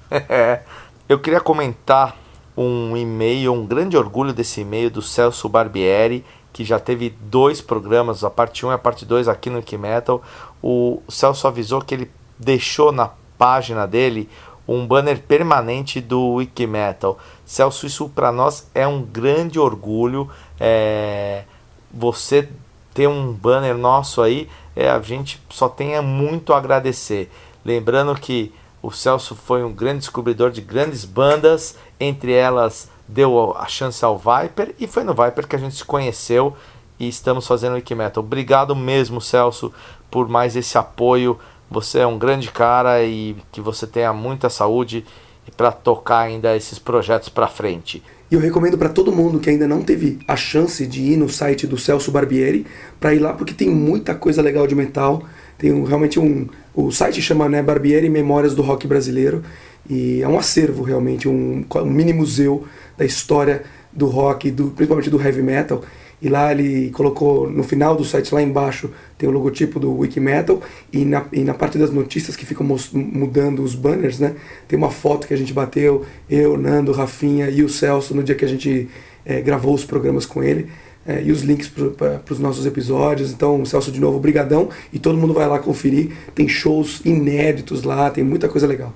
É, eu queria comentar um e-mail, um grande orgulho desse e-mail do Celso Barbieri, que já teve dois programas, a parte 1 e a parte 2 aqui no Wikimetal. O Celso avisou que ele deixou na página dele um banner permanente do Wikimetal. Celso, isso para nós é um grande orgulho. É, você ter um banner nosso aí, é, a gente só tem muito a agradecer. Lembrando que o Celso foi um grande descobridor de grandes bandas, entre elas deu a chance ao Viper e foi no Viper que a gente se conheceu e estamos fazendo o Wikimetal. Obrigado mesmo, Celso, por mais esse apoio. Você é um grande cara e que você tenha muita saúde para tocar ainda esses projetos para frente. E eu recomendo para todo mundo que ainda não teve a chance de ir no site do Celso Barbieri para ir lá porque tem muita coisa legal de metal. Tem um, realmente um. O site chama né, Barbieri Memórias do Rock Brasileiro. E é um acervo realmente, um, um mini museu da história do rock, do, principalmente do heavy metal. E lá ele colocou no final do site, lá embaixo, tem o logotipo do Wikimetal. E na, e na parte das notícias que ficam mudando os banners, né? Tem uma foto que a gente bateu, eu, Nando, Rafinha e o Celso, no dia que a gente é, gravou os programas com ele. É, e os links para os nossos episódios. Então, Celso, de novo, brigadão. E todo mundo vai lá conferir. Tem shows inéditos lá, tem muita coisa legal.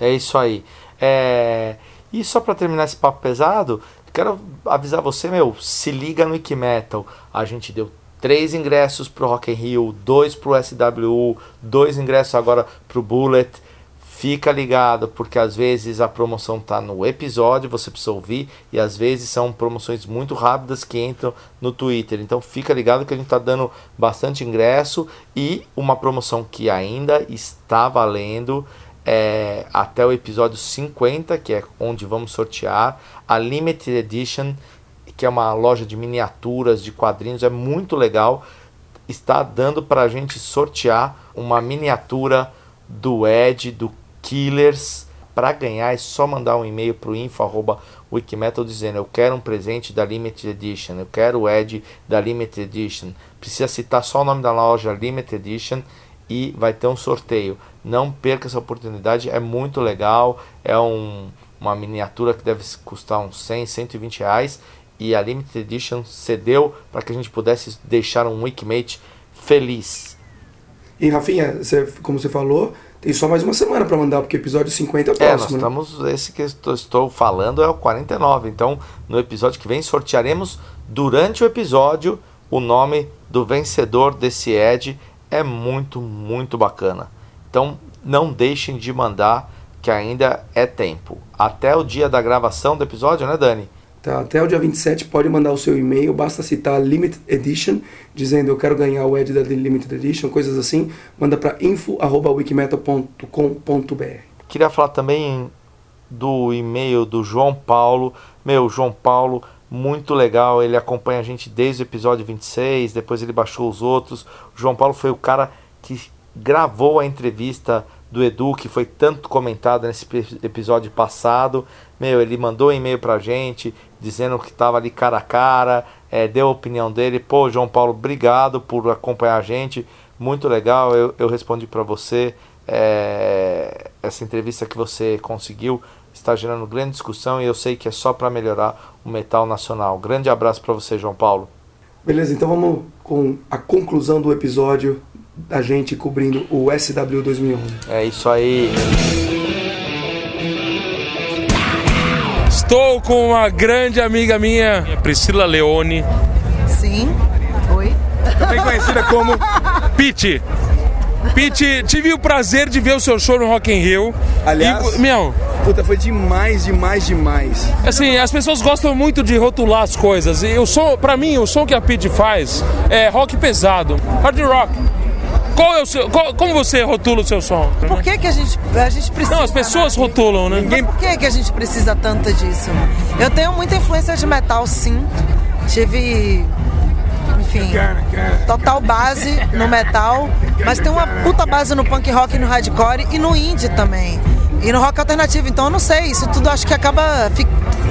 É isso aí. É... E só para terminar esse papo pesado, quero avisar você, meu, se liga no Wikimetal. A gente deu três ingressos pro Rock in Rio, dois pro SWU, dois ingressos agora pro Bullet. Fica ligado, porque às vezes a promoção tá no episódio, você precisa ouvir, e às vezes são promoções muito rápidas que entram no Twitter. Então fica ligado que a gente tá dando bastante ingresso e uma promoção que ainda está valendo é, até o episódio 50, que é onde vamos sortear a Limited Edition, que é uma loja de miniaturas, de quadrinhos, é muito legal. Está dando para a gente sortear uma miniatura do Ed, do Killers. Para ganhar é só mandar um e-mail para o info.wikimetal dizendo eu quero um presente da Limited Edition, eu quero o Ed da Limited Edition. Precisa citar só o nome da loja Limited Edition e vai ter um sorteio. Não perca essa oportunidade, é muito legal. É um, uma miniatura que deve custar uns 100, 120 reais. E a Limited Edition cedeu para que a gente pudesse deixar um Wikimate feliz. E Rafinha, você, como você falou, tem só mais uma semana para mandar, porque o episódio 50 é o próximo. É, nós estamos. Esse que eu estou falando é o 49. Então, no episódio que vem, sortearemos durante o episódio o nome do vencedor desse Ed. É muito, muito bacana. Então não deixem de mandar, que ainda é tempo. Até o dia da gravação do episódio, né, Dani? Tá, até o dia 27 pode mandar o seu e-mail, basta citar Limited Edition, dizendo eu quero ganhar o Ed da Limited Edition, coisas assim. Manda para info.wikimetal.com.br. Queria falar também do e-mail do João Paulo. Meu, João Paulo, muito legal, ele acompanha a gente desde o episódio 26, depois ele baixou os outros. O João Paulo foi o cara que gravou a entrevista do Edu, que foi tanto comentado nesse episódio passado. Meu, ele mandou um e-mail pra gente dizendo que estava ali cara a cara, é, deu a opinião dele. Pô, João Paulo, obrigado por acompanhar a gente. Muito legal, eu, eu respondi para você. É, essa entrevista que você conseguiu está gerando grande discussão e eu sei que é só para melhorar o metal nacional. Grande abraço para você, João Paulo. Beleza, então vamos com a conclusão do episódio da gente cobrindo o SW 2011. É isso aí. Estou com uma grande amiga minha, Priscila Leone. Sim. Oi. Também conhecida como Pete. Pete, tive o prazer de ver o seu show no Rock in Rio. Aliás, e, meu, puta, foi demais, demais, demais. Assim, as pessoas gostam muito de rotular as coisas. E o som, para mim, o som que a Pete faz é rock pesado, hard rock. Qual é o seu, qual, como você rotula o seu som? Por que, que a, gente, a gente precisa. Não, as pessoas né? rotulam, né? Ninguém... Por que, que a gente precisa tanto disso? Eu tenho muita influência de metal, sim. Tive. Enfim, total base no metal, mas tem uma puta base no punk rock no hardcore e no indie também. e no rock alternativo. Então eu não sei, isso tudo acho que acaba, fi-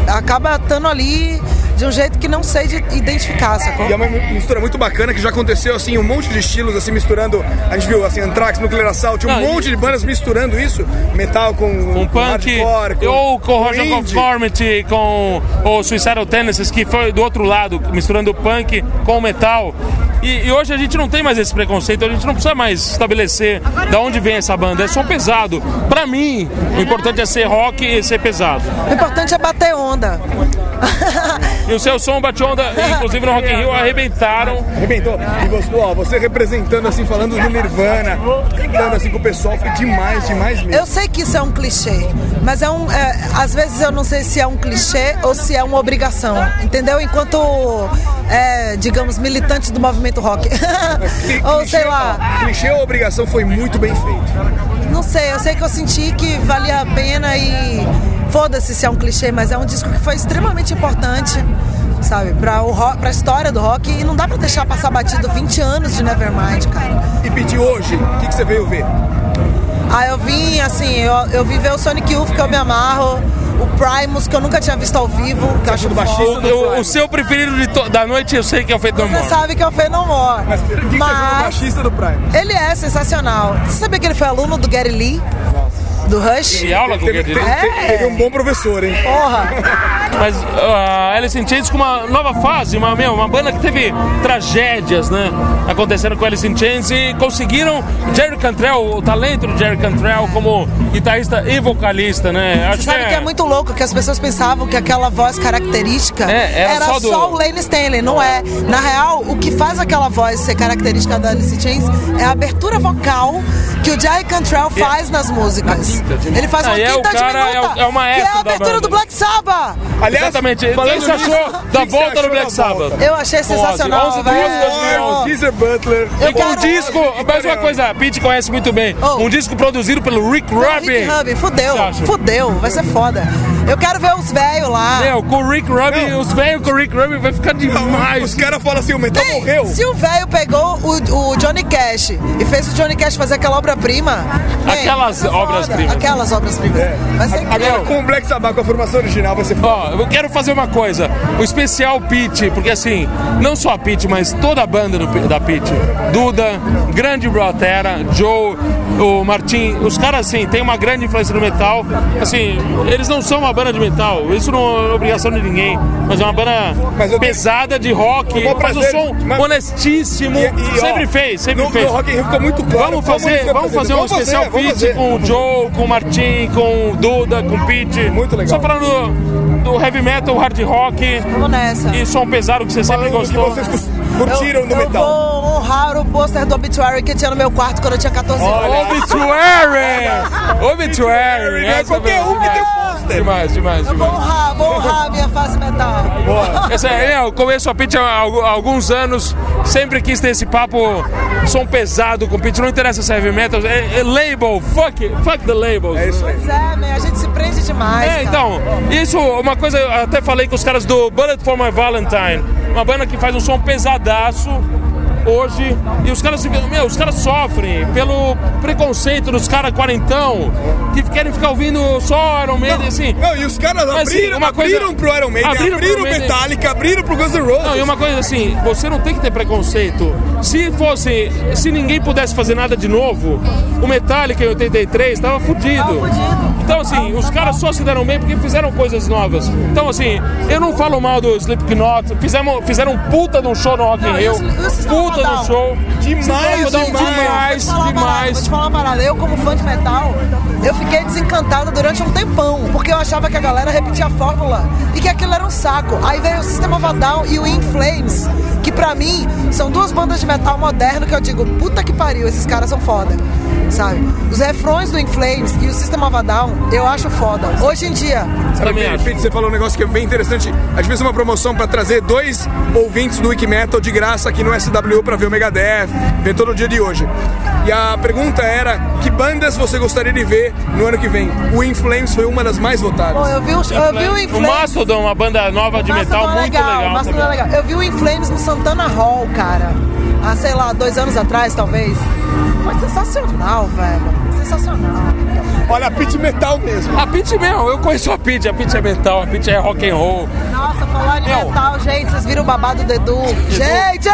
acaba estando ali de um jeito que não sei de identificar, sacou? E é uma mistura muito bacana que já aconteceu assim, um monte de estilos assim misturando. A gente viu assim, Anthrax, Nuclear Assault, um Não, monte de bandas misturando isso, metal com, com punk, hardcore, com, ou com Roger indie. Conformity, com o Suicidal Tendencies, que foi do outro lado, misturando punk com metal. E, e hoje a gente não tem mais esse preconceito, a gente não precisa mais estabelecer da onde vem essa banda. É som pesado. Pra mim, o importante é ser rock e ser pesado. O importante é bater onda. E o seu som bate onda, inclusive no Rock in Rio, arrebentaram. Arrebentou. E você, ó, você representando assim, falando do Nirvana, cantando assim com o pessoal, foi demais, demais mesmo. Eu sei que isso é um clichê, mas é um. é, às vezes eu não sei se é um clichê ou se é uma obrigação, entendeu? Enquanto, é, digamos, militante do movimento rock. ou sei lá. Clichê ou obrigação foi muito bem feito. Não sei, eu sei que eu senti que valia a pena e foda-se se é um clichê, mas é um disco que foi extremamente importante, sabe, pra, o rock, pra história do rock e não dá pra deixar passar batido 20 anos de Nevermind, cara. E pedir hoje, o que, que você veio ver? Ah, eu vim, assim, eu, eu vim ver o Sonic Youth, que eu me amarro, o Primus, que eu nunca tinha visto ao vivo, que eu acho foda. O, o seu preferido da noite eu sei que é o Feito Você sabe que é o No More. Mas quem que você achou o baixista do Prime? Ele é sensacional. Você sabia que ele foi aluno do Gary Lee? Do Rush? Teve aula com o Teve, teve, Lee? teve- um bom professor, hein? Porra! Mas a Alice in Chains com uma nova fase, uma, meu, uma banda que teve tragédias, né? Acontecendo com Alice in Chains e conseguiram Jerry Cantrell, o talento do Jerry Cantrell como guitarrista e vocalista, né? Acho Você sabe que é muito louco que as pessoas pensavam que aquela voz característica É, era só do- o Lane Stanley, não é. Na real, o que faz aquela voz ser característica da Alice in Chains é a abertura vocal que o Jerry Cantrell faz nas músicas. Ele faz uma Ah, é o quinta cara, é o- é o maestro que é a abertura do Black Sabbath. Aliás, Exatamente. falando Quem você achou o que da que volta do Black Sabbath? Eu achei sensacional, 11 de velho. 2011. Geezer Butler. Um disco, mais uma coisa, a Pete conhece muito bem. Um disco produzido pelo Rick Rubin. Rick Rubin, fudeu, O que fudeu, vai ser foda. Eu quero ver os velhos lá. Meu, com o Rick Rubin, os velhos com o Rick Rubin vai ficar demais. Os caras falam assim, o metal Ei, morreu. Se o velho pegou o, o Johnny Cash e fez o Johnny Cash fazer aquela obra-prima. Aquelas foda. obras-primas. Aquelas obras-primas. Vai ser Agora, com o Black Sabbath, com a formação original, vai ser foda. Ó, eu quero fazer uma coisa, o especial Pete, porque assim, não só a Pete, mas toda a banda do, da Pete, Duda, grande Brotera, Joe, o Martin, os caras assim, tem uma grande influência no metal. Assim, eles não são uma banda de metal, isso não é obrigação de ninguém, mas é uma banda pesada de rock, um faz um som mas- honestíssimo, E- e, ó, sempre fez, sempre no- fez. no Rock ficou muito claro Vamos como fazer, vamos fazer fazendo. um Vamos especial fazer, fazer. com o Joe, com o Martin, com o Duda, com o Pete. Muito legal. Só falando do, heavy metal, hard rock Vamos nessa. e som pesado que você sempre Falando do que gostou. vocês curtiram eu, no eu metal. vou honrar o pôster do Obituary que tinha no meu quarto quando eu tinha 14 anos. Obituary! Obituary! Não é qualquer um que tem é um pôster. Demais, demais, Eu vou demais. honrar, vou honrar a minha face metal. Essa é, eu conheço a Pete há, alguns anos, sempre quis ter esse papo som pesado com Pete, não interessa se é heavy metal, é, é label, fuck, it, fuck the labels. É isso aí. Pois é, man, a gente se prende demais. É, cara. então, isso, uma coisa, eu até falei com os caras do Bullet for My Valentine, uma banda que faz um som pesadaço hoje, e os caras meu, os caras sofrem pelo preconceito dos caras quarentão, que querem ficar ouvindo só Iron Maiden, assim. Não, e os caras Mas, sim, abriram, uma coisa- abriram pro Iron Maiden, abriram abriram, pro pro Maiden. Metallica, abriram pro Guns N' Roses. Não, e uma coisa assim, você não tem que ter preconceito. Se fosse, se ninguém pudesse fazer nada de novo, o Metallica em 83 tava fudido. Então assim, os caras só se deram bem porque fizeram coisas novas. Então assim, eu não falo mal do Slipknot, fizemos, fizeram um puta de um show no Rock in Rio, puta de um show. Demais, demais. demais, Vou te falar uma parada. Eu, como fã de metal, eu fiquei desencantada durante um tempão, porque eu achava que a galera repetia a fórmula e que aquilo era um saco. Aí veio o System of a Down e o In Flames, que pra mim são duas bandas de metal moderno que eu digo, puta que pariu, esses caras são foda. Sabe? Os refrões do In Flames e o System of a Down, eu acho foda. Hoje em dia, Sabe, Pete, você falou um negócio que é bem interessante. A gente fez uma promoção pra trazer dois ouvintes do Wikimetal de graça aqui no SW pra ver o Megadeth, ver todo o dia de hoje. E a pergunta era: que bandas você gostaria de ver no ano que vem? O In Flames foi uma das mais votadas. pô, eu vi, o- eu vi o In O Flames. Mastodon, uma banda nova de metal é muito legal. Mastodon é legal. Eu vi o In Flames no Santana Hall, cara. Há, sei lá, dois anos atrás, talvez. Foi sensacional, velho. Sensacional. Olha, a Pit Metal mesmo. A Pit mesmo, eu conheço a Pit, a Pit é metal, a Pit é rock and roll. Nossa, falar de metal, gente, vocês viram o babado do Edu? Gente!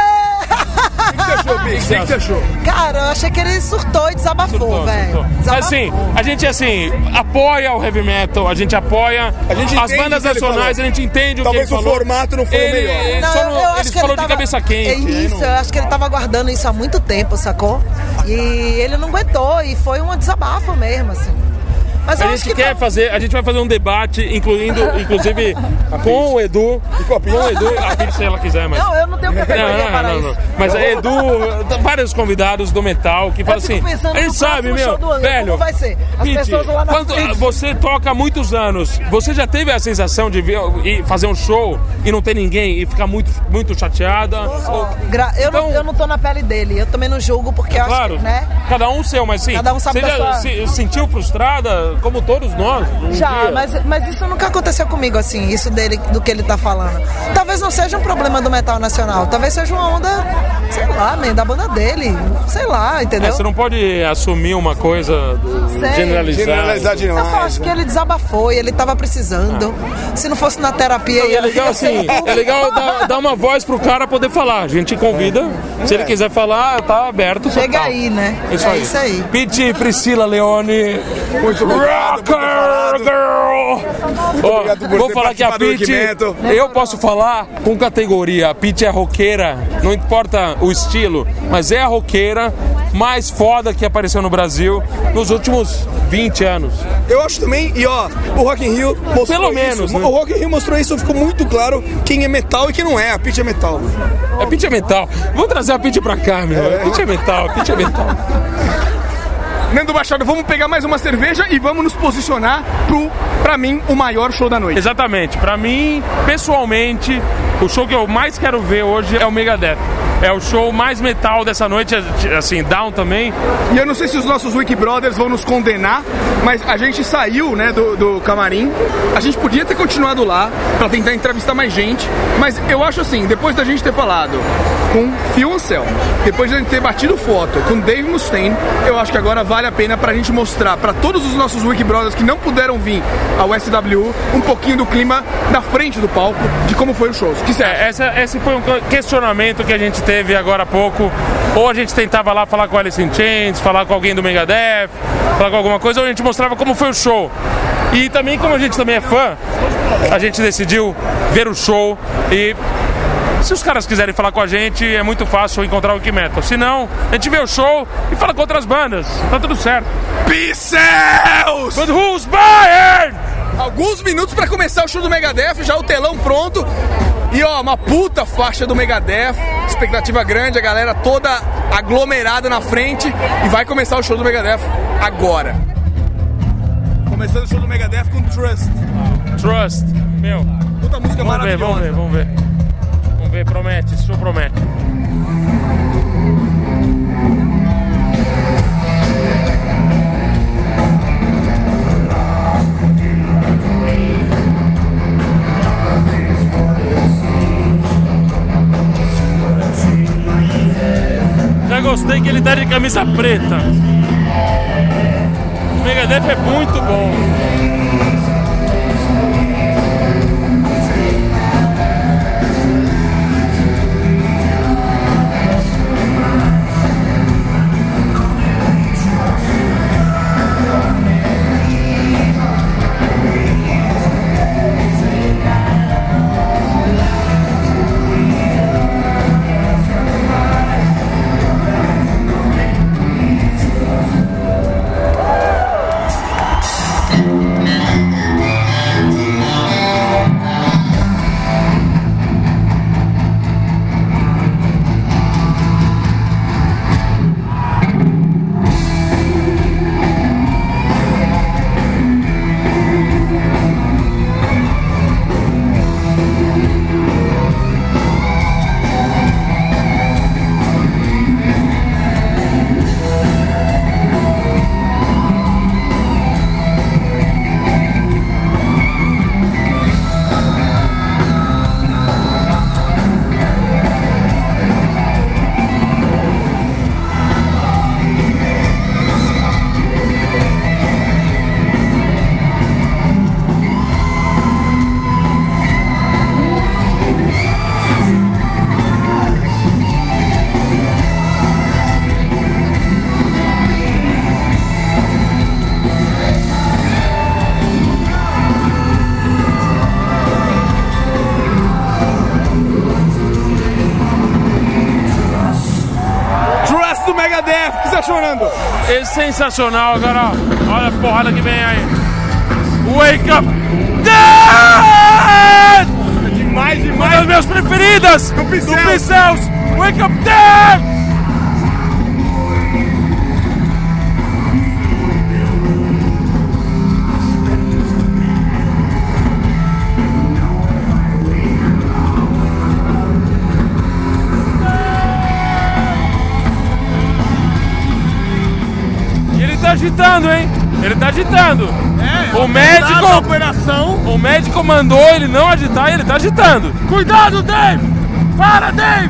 O que você achou, Pix? O que você achou? Cara, eu achei que ele surtou e desabafou, velho. Assim, a gente assim, apoia o heavy metal, a gente apoia gente as bandas o nacionais, a gente entende Talvez o que o ele falou. formato não foi o ele, melhor. Ele, Não, só eu- eu acho ele que falou ele de tava- cabeça quente. É isso, eu acho que ele tava guardando isso há muito tempo, sacou? E ele não aguentou, e foi um desabafo mesmo, assim. Mas a gente que quer fazer, a gente vai fazer um debate, incluindo, inclusive, com o Edu. Com o Edu, a Pete se ela quiser, mas. Não, eu não tenho categoria para isso. Mas é Edu, vários convidados do metal que falam assim. Ele sabe, meu, do velho. como vai ser? As pessoas lá na frente. você toca há muitos anos, você já teve a sensação de fazer um show e não ter ninguém e ficar muito, muito chateada? Ou- Gra- eu, não, eu não tô na pele dele, eu também não julgo, porque eu Então- Claro, acho que, né? cada um seu, mas sim. Cada um sabe você já sua- se sentiu frustrada, como todos nós? um Já, dia? mas, mas isso nunca aconteceu comigo, assim, isso dele, do que ele tá falando. Talvez não seja um problema do metal nacional, talvez seja uma onda, sei lá, man, da banda dele, sei lá, entendeu? É, você não pode assumir uma coisa Sei. generalizada. Eu só acho que ele desabafou e ele tava precisando. Se não fosse na terapia, E é legal assim, é legal dar, dar uma voz pro cara poder falar. A gente convida. Se ele quiser falar, tá aberto. Chega total. aí, né? Isso É aí. isso aí. Pete Priscila Leone. Muito obrigado Rocker Girl. Por vou falar que a Pete. Eu posso falar com categoria. A Pete é roqueira, não importa o estilo, mas é a roqueira mais foda que apareceu no Brasil nos últimos 20 anos. Eu acho também, e ó, o Rock in Rio mostrou Pelo isso. menos, né? O Rock in Rio mostrou isso, ficou muito claro quem é metal e quem não é. A Pitch é metal. A Pitch é metal. Vamos trazer a Pitch pra cá, meu. A Pitch é metal, a Pitch é metal. Nando Machado, vamos pegar mais uma cerveja e vamos nos posicionar pro, pra mim, o maior show da noite. Exatamente. Pra mim, pessoalmente, o show que eu mais quero ver hoje é o Megadeth. É o show mais metal dessa noite, assim, down também. E eu não sei se os nossos Wiki Brothers vão nos condenar, mas a gente saiu, né, do, do camarim. A gente podia ter continuado lá pra tentar entrevistar mais gente, mas eu acho assim, depois da gente ter falado com Phil Anselmo, depois de a gente ter batido foto com Dave Mustaine, eu acho que agora vale a pena pra gente mostrar pra todos os nossos Wiki Brothers que não puderam vir ao SW um pouquinho do clima na frente do palco, de como foi o show. Que? É, essa, esse foi um questionamento que a gente teve agora há pouco. Ou a gente tentava lá falar com Alice in Chains, falar com alguém do Megadeth, falar com alguma coisa, ou a gente mostrava como foi o show. E também, como a gente também é fã, a gente decidiu ver o show e se os caras quiserem falar com a gente, é muito fácil encontrar o Metal. Se não, a gente vê o show e fala com outras bandas. Tá tudo certo. Pincels! But who's buying? Alguns minutos pra começar o show do Megadeth, já o telão pronto. E ó, uma puta faixa do Megadeth, expectativa grande, a galera toda aglomerada na frente e vai começar o show do Megadeth agora. Começando o show do Megadeth com Trust. Trust. Meu. Puta música Vamos ver, maravilhosa. vamos ver, vamos ver. Vamos ver, promete, esse show promete. Gostei que ele tá de camisa preta. O Megadeth é muito bom. Sensacional, agora ó, olha a porrada que vem aí. Wake up! Dead! Demais, demais. Uma das minhas preferidas! Do Pincels. Wake up Dead! Ele agitando, hein? Ele tá agitando. É, o médico. operação. O médico mandou ele não agitar e ele tá agitando. Cuidado, Dave! Para, Dave!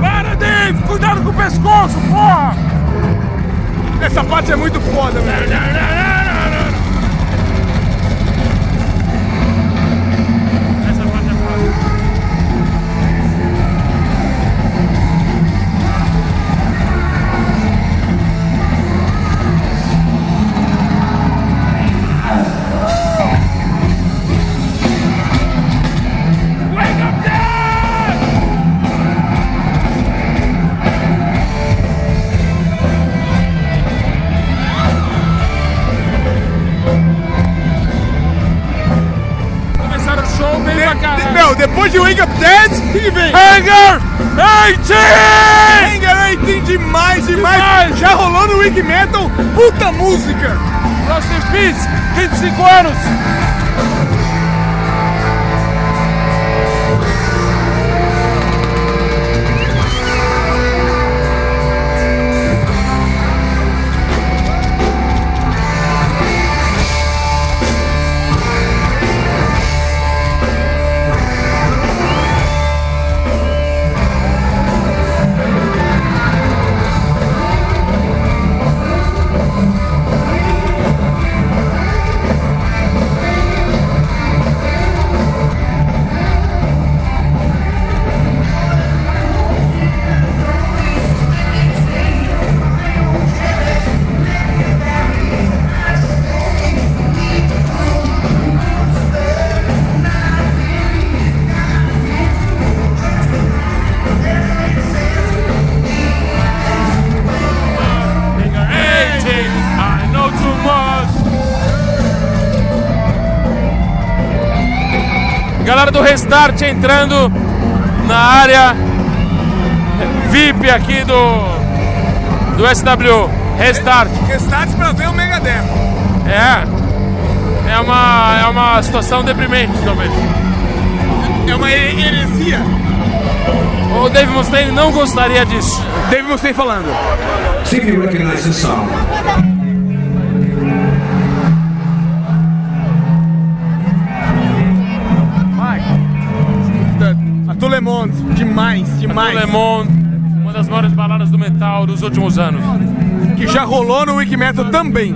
Para, Dave! Cuidado com o pescoço, porra! Essa parte é muito foda, velho. De Wake Up Dead, o que vem? Hanger 18! Hanger 18 demais, demais, Demais! Já rolou no Wiki Metal, puta música. Lost in Peace, 25 anos! Galera do Restart entrando na área VIP aqui do, do SW. Restart. Restart pra ver o Megadeth. É. É uma, é uma situação deprimente, talvez. É uma he- heresia. O Dave Mustaine não gostaria disso. Dave Mustaine falando. See if you recognize this song. Le Monde, demais, demais. Le Monde, uma das maiores baladas do metal dos últimos anos. Que já rolou no Wiki Metal também.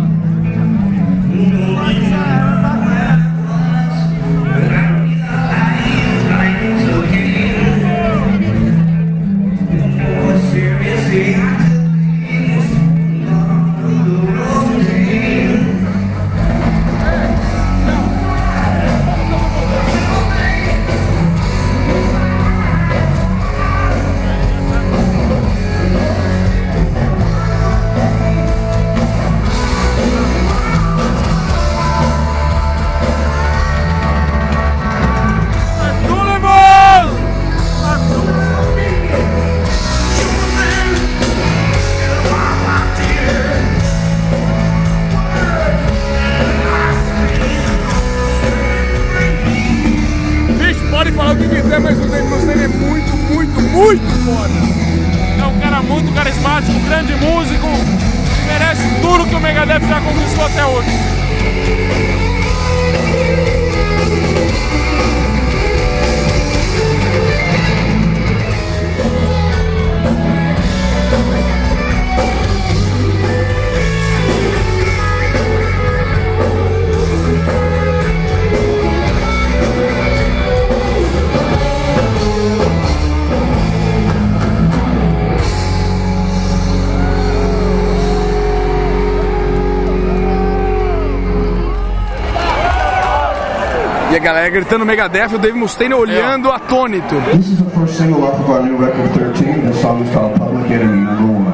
E a galera gritando Megadeth, o Dave Mustaine olhando atônito. This is the first single off of our new record 13. The song is called Public Enemy Number One.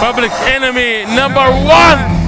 Public Enemy number one.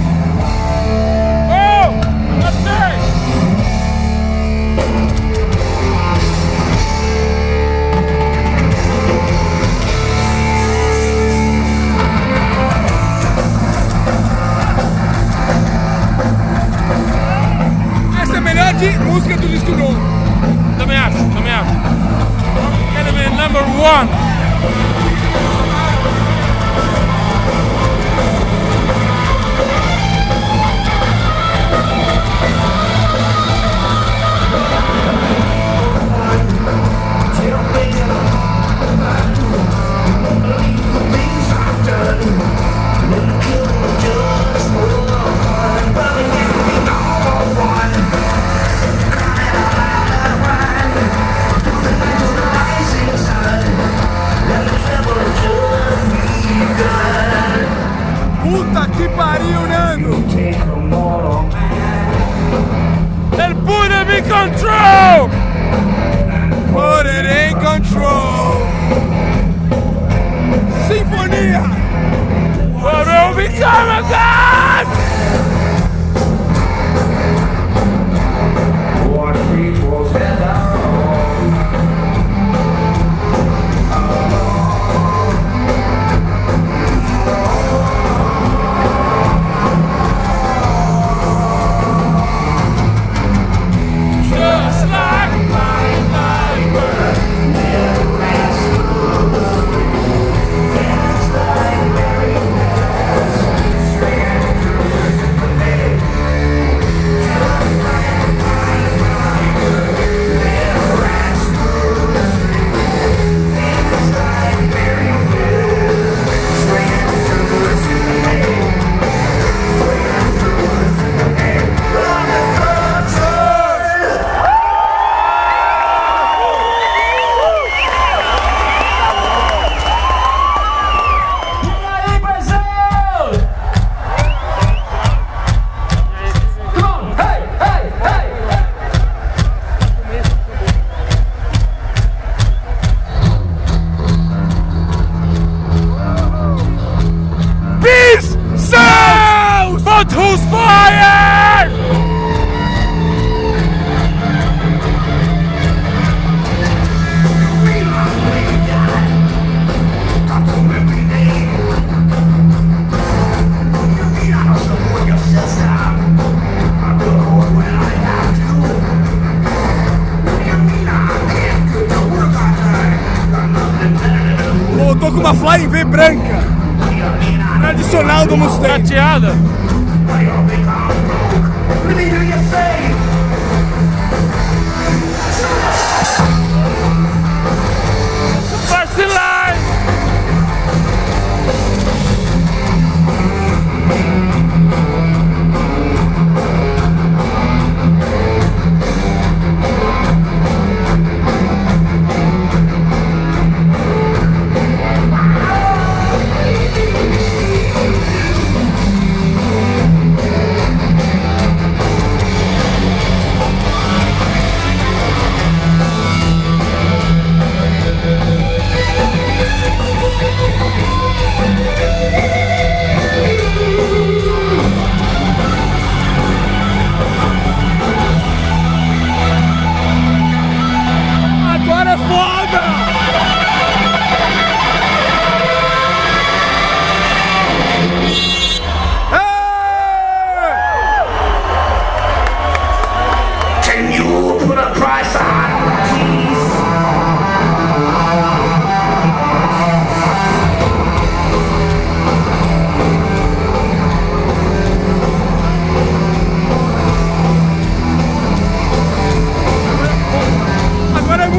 father.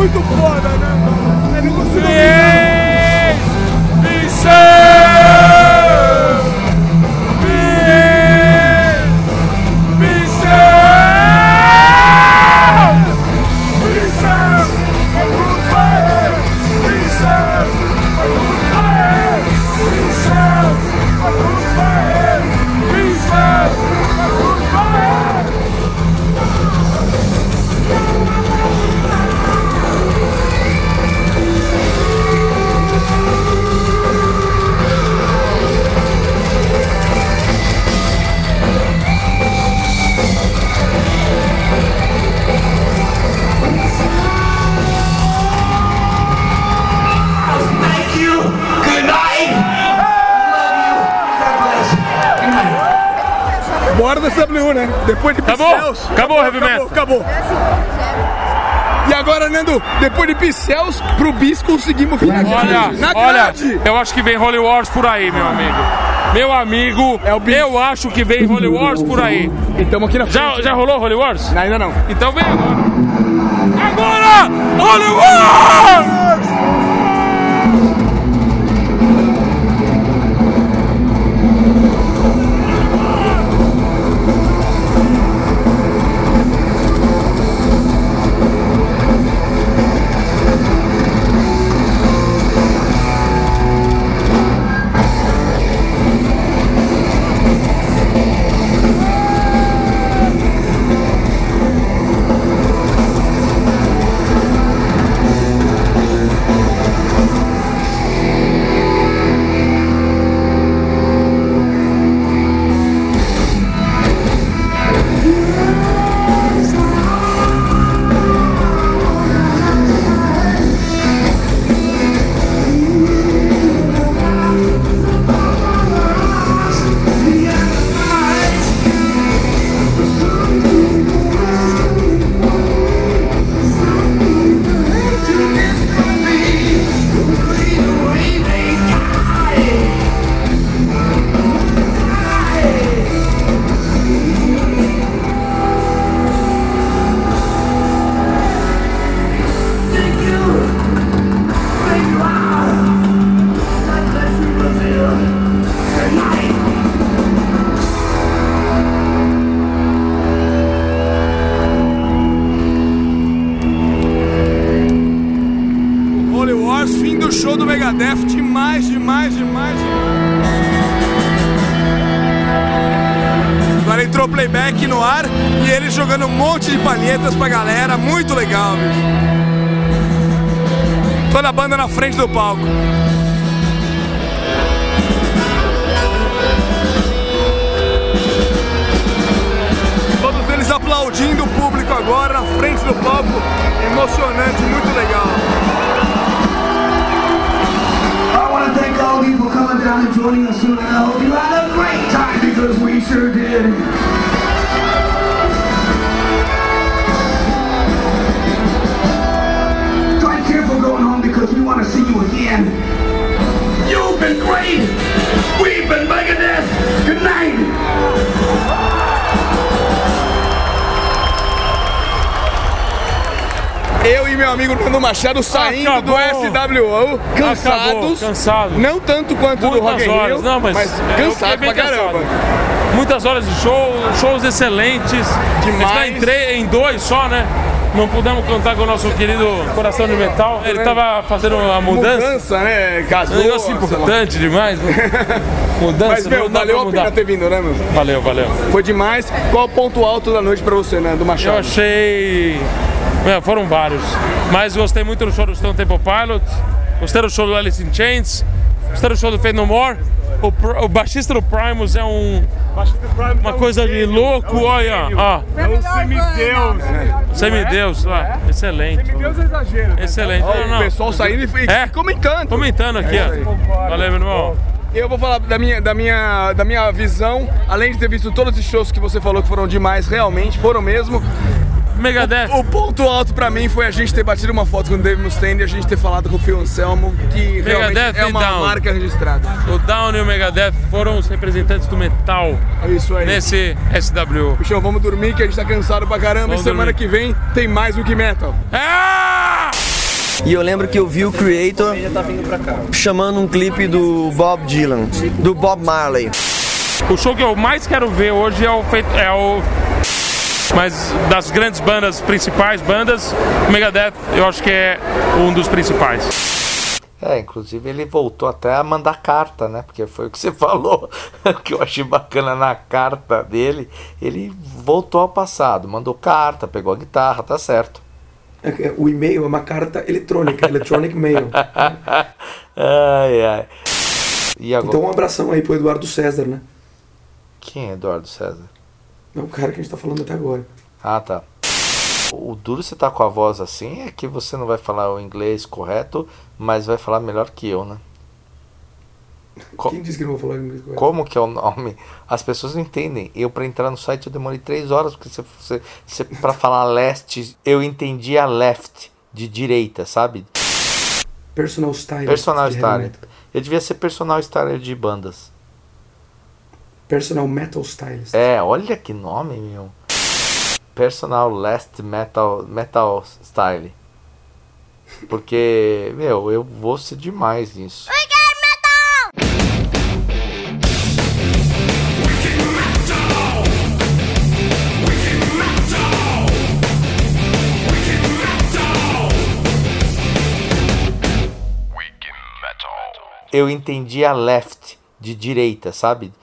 muito foda, né? Depois de Acabou? Pincels. Acabou, Heavy Metal. Acabou, acabou. E agora, Nando, depois de Pincels, pro Bis conseguimos vir na Olha. Na olha, grade! eu acho que vem Holy Wars por aí, meu amigo. Meu amigo, eu acho que vem Holy Wars por aí. E estamos aqui na já, frente. já rolou Holy Wars? Ainda não. Então vem agora. Agora! Holy Wars! Palhetas pra galera, muito legal, bicho. Toda a banda na frente do palco. Todos eles aplaudindo o público agora na frente do palco. Emocionante, muito legal. Thank all you for coming down and joining us tonight. I hope you had a great time because we sure did. Because we want to see you again. You've been great. We've been Megadeth. Good night. Eu e meu amigo Nando Machado saindo Acabou. do SWO, cansados. Acabou, cansado. Não tanto quanto do Rock Muitas horas, Rio, não, mas, mas é, cansados fiquei pra bem caramba. cansado. Muitas horas de show, shows excelentes. Demais. A gente tá em, três, em dois só, né? Não pudemos contar com o nosso querido Coração de Metal. Ele tava fazendo a mudança. Mudança, né? Um Casou. negócio sei lá. importante demais. Né? Mudança, Mas, meu, valeu a pena ter vindo, né, meu? Valeu, valeu. Foi demais. Qual o ponto alto da noite pra você, Nando Machado? Eu achei. Meu, foram vários. Mas gostei muito do show do Stone Temple Pilots. Gostei do show do Alice in Chains. Gostei do show do Fade No More. O, o baixista do Primus é um. Uma coisa de louco, olha. Ó. É o semideus. Semideus, ó. Excelente. Semideus é exagero. Excelente. Ó, Não, não. O pessoal saindo e É? comentando. Comentando aqui, É ó. Valeu, meu irmão. Eu vou falar da minha, da, minha, da minha visão, além de ter visto todos os shows que você falou que foram demais, realmente, foram mesmo. Megadeth. O, o ponto alto pra mim foi a gente ter batido uma foto com o Dave Mustaine e a gente ter falado com o Phil Anselmo, que realmente Megadeth é e uma Down. marca registrada. O Down e o Megadeth foram os representantes do metal É isso aí. nesse SW. Bichão, vamos dormir que a gente tá cansado pra caramba Vamos e semana dormir. que vem tem mais Wiki Metal. E eu lembro que eu vi o Creator chamando um clipe do Bob Dylan, do Bob Marley. O show que eu mais quero ver hoje é o feito é o mas das grandes bandas principais bandas, o Megadeth eu acho que é um dos principais. É, inclusive ele voltou até a mandar carta, né? Porque foi o que você falou, o que eu achei bacana na carta dele. Ele voltou ao passado, mandou carta, pegou a guitarra, tá certo. É O e-mail é uma carta eletrônica, electronic mail. Ai, ai. E agora? Então um abração aí pro Eduardo César, né? Quem é Eduardo César? É o cara que a gente tá falando até agora. Ah, tá. O duro você tá com a voz assim é que você não vai falar o inglês correto, mas vai falar melhor que eu, né? Co- Quem disse que não vou falar inglês correto? Como que é o nome? As pessoas não entendem. Eu, pra entrar no site, eu demorei três horas, porque você, você, você, pra falar leste, eu entendi a left, de direita, sabe? Personal stylist. Personal metal. Eu devia ser personal styler de bandas. Personal metal stylist. É, olha que nome, meu. Personal Last Metal, metal Style. Porque, meu, eu vou ser demais nisso. Eu entendi a left, de direita, sabe?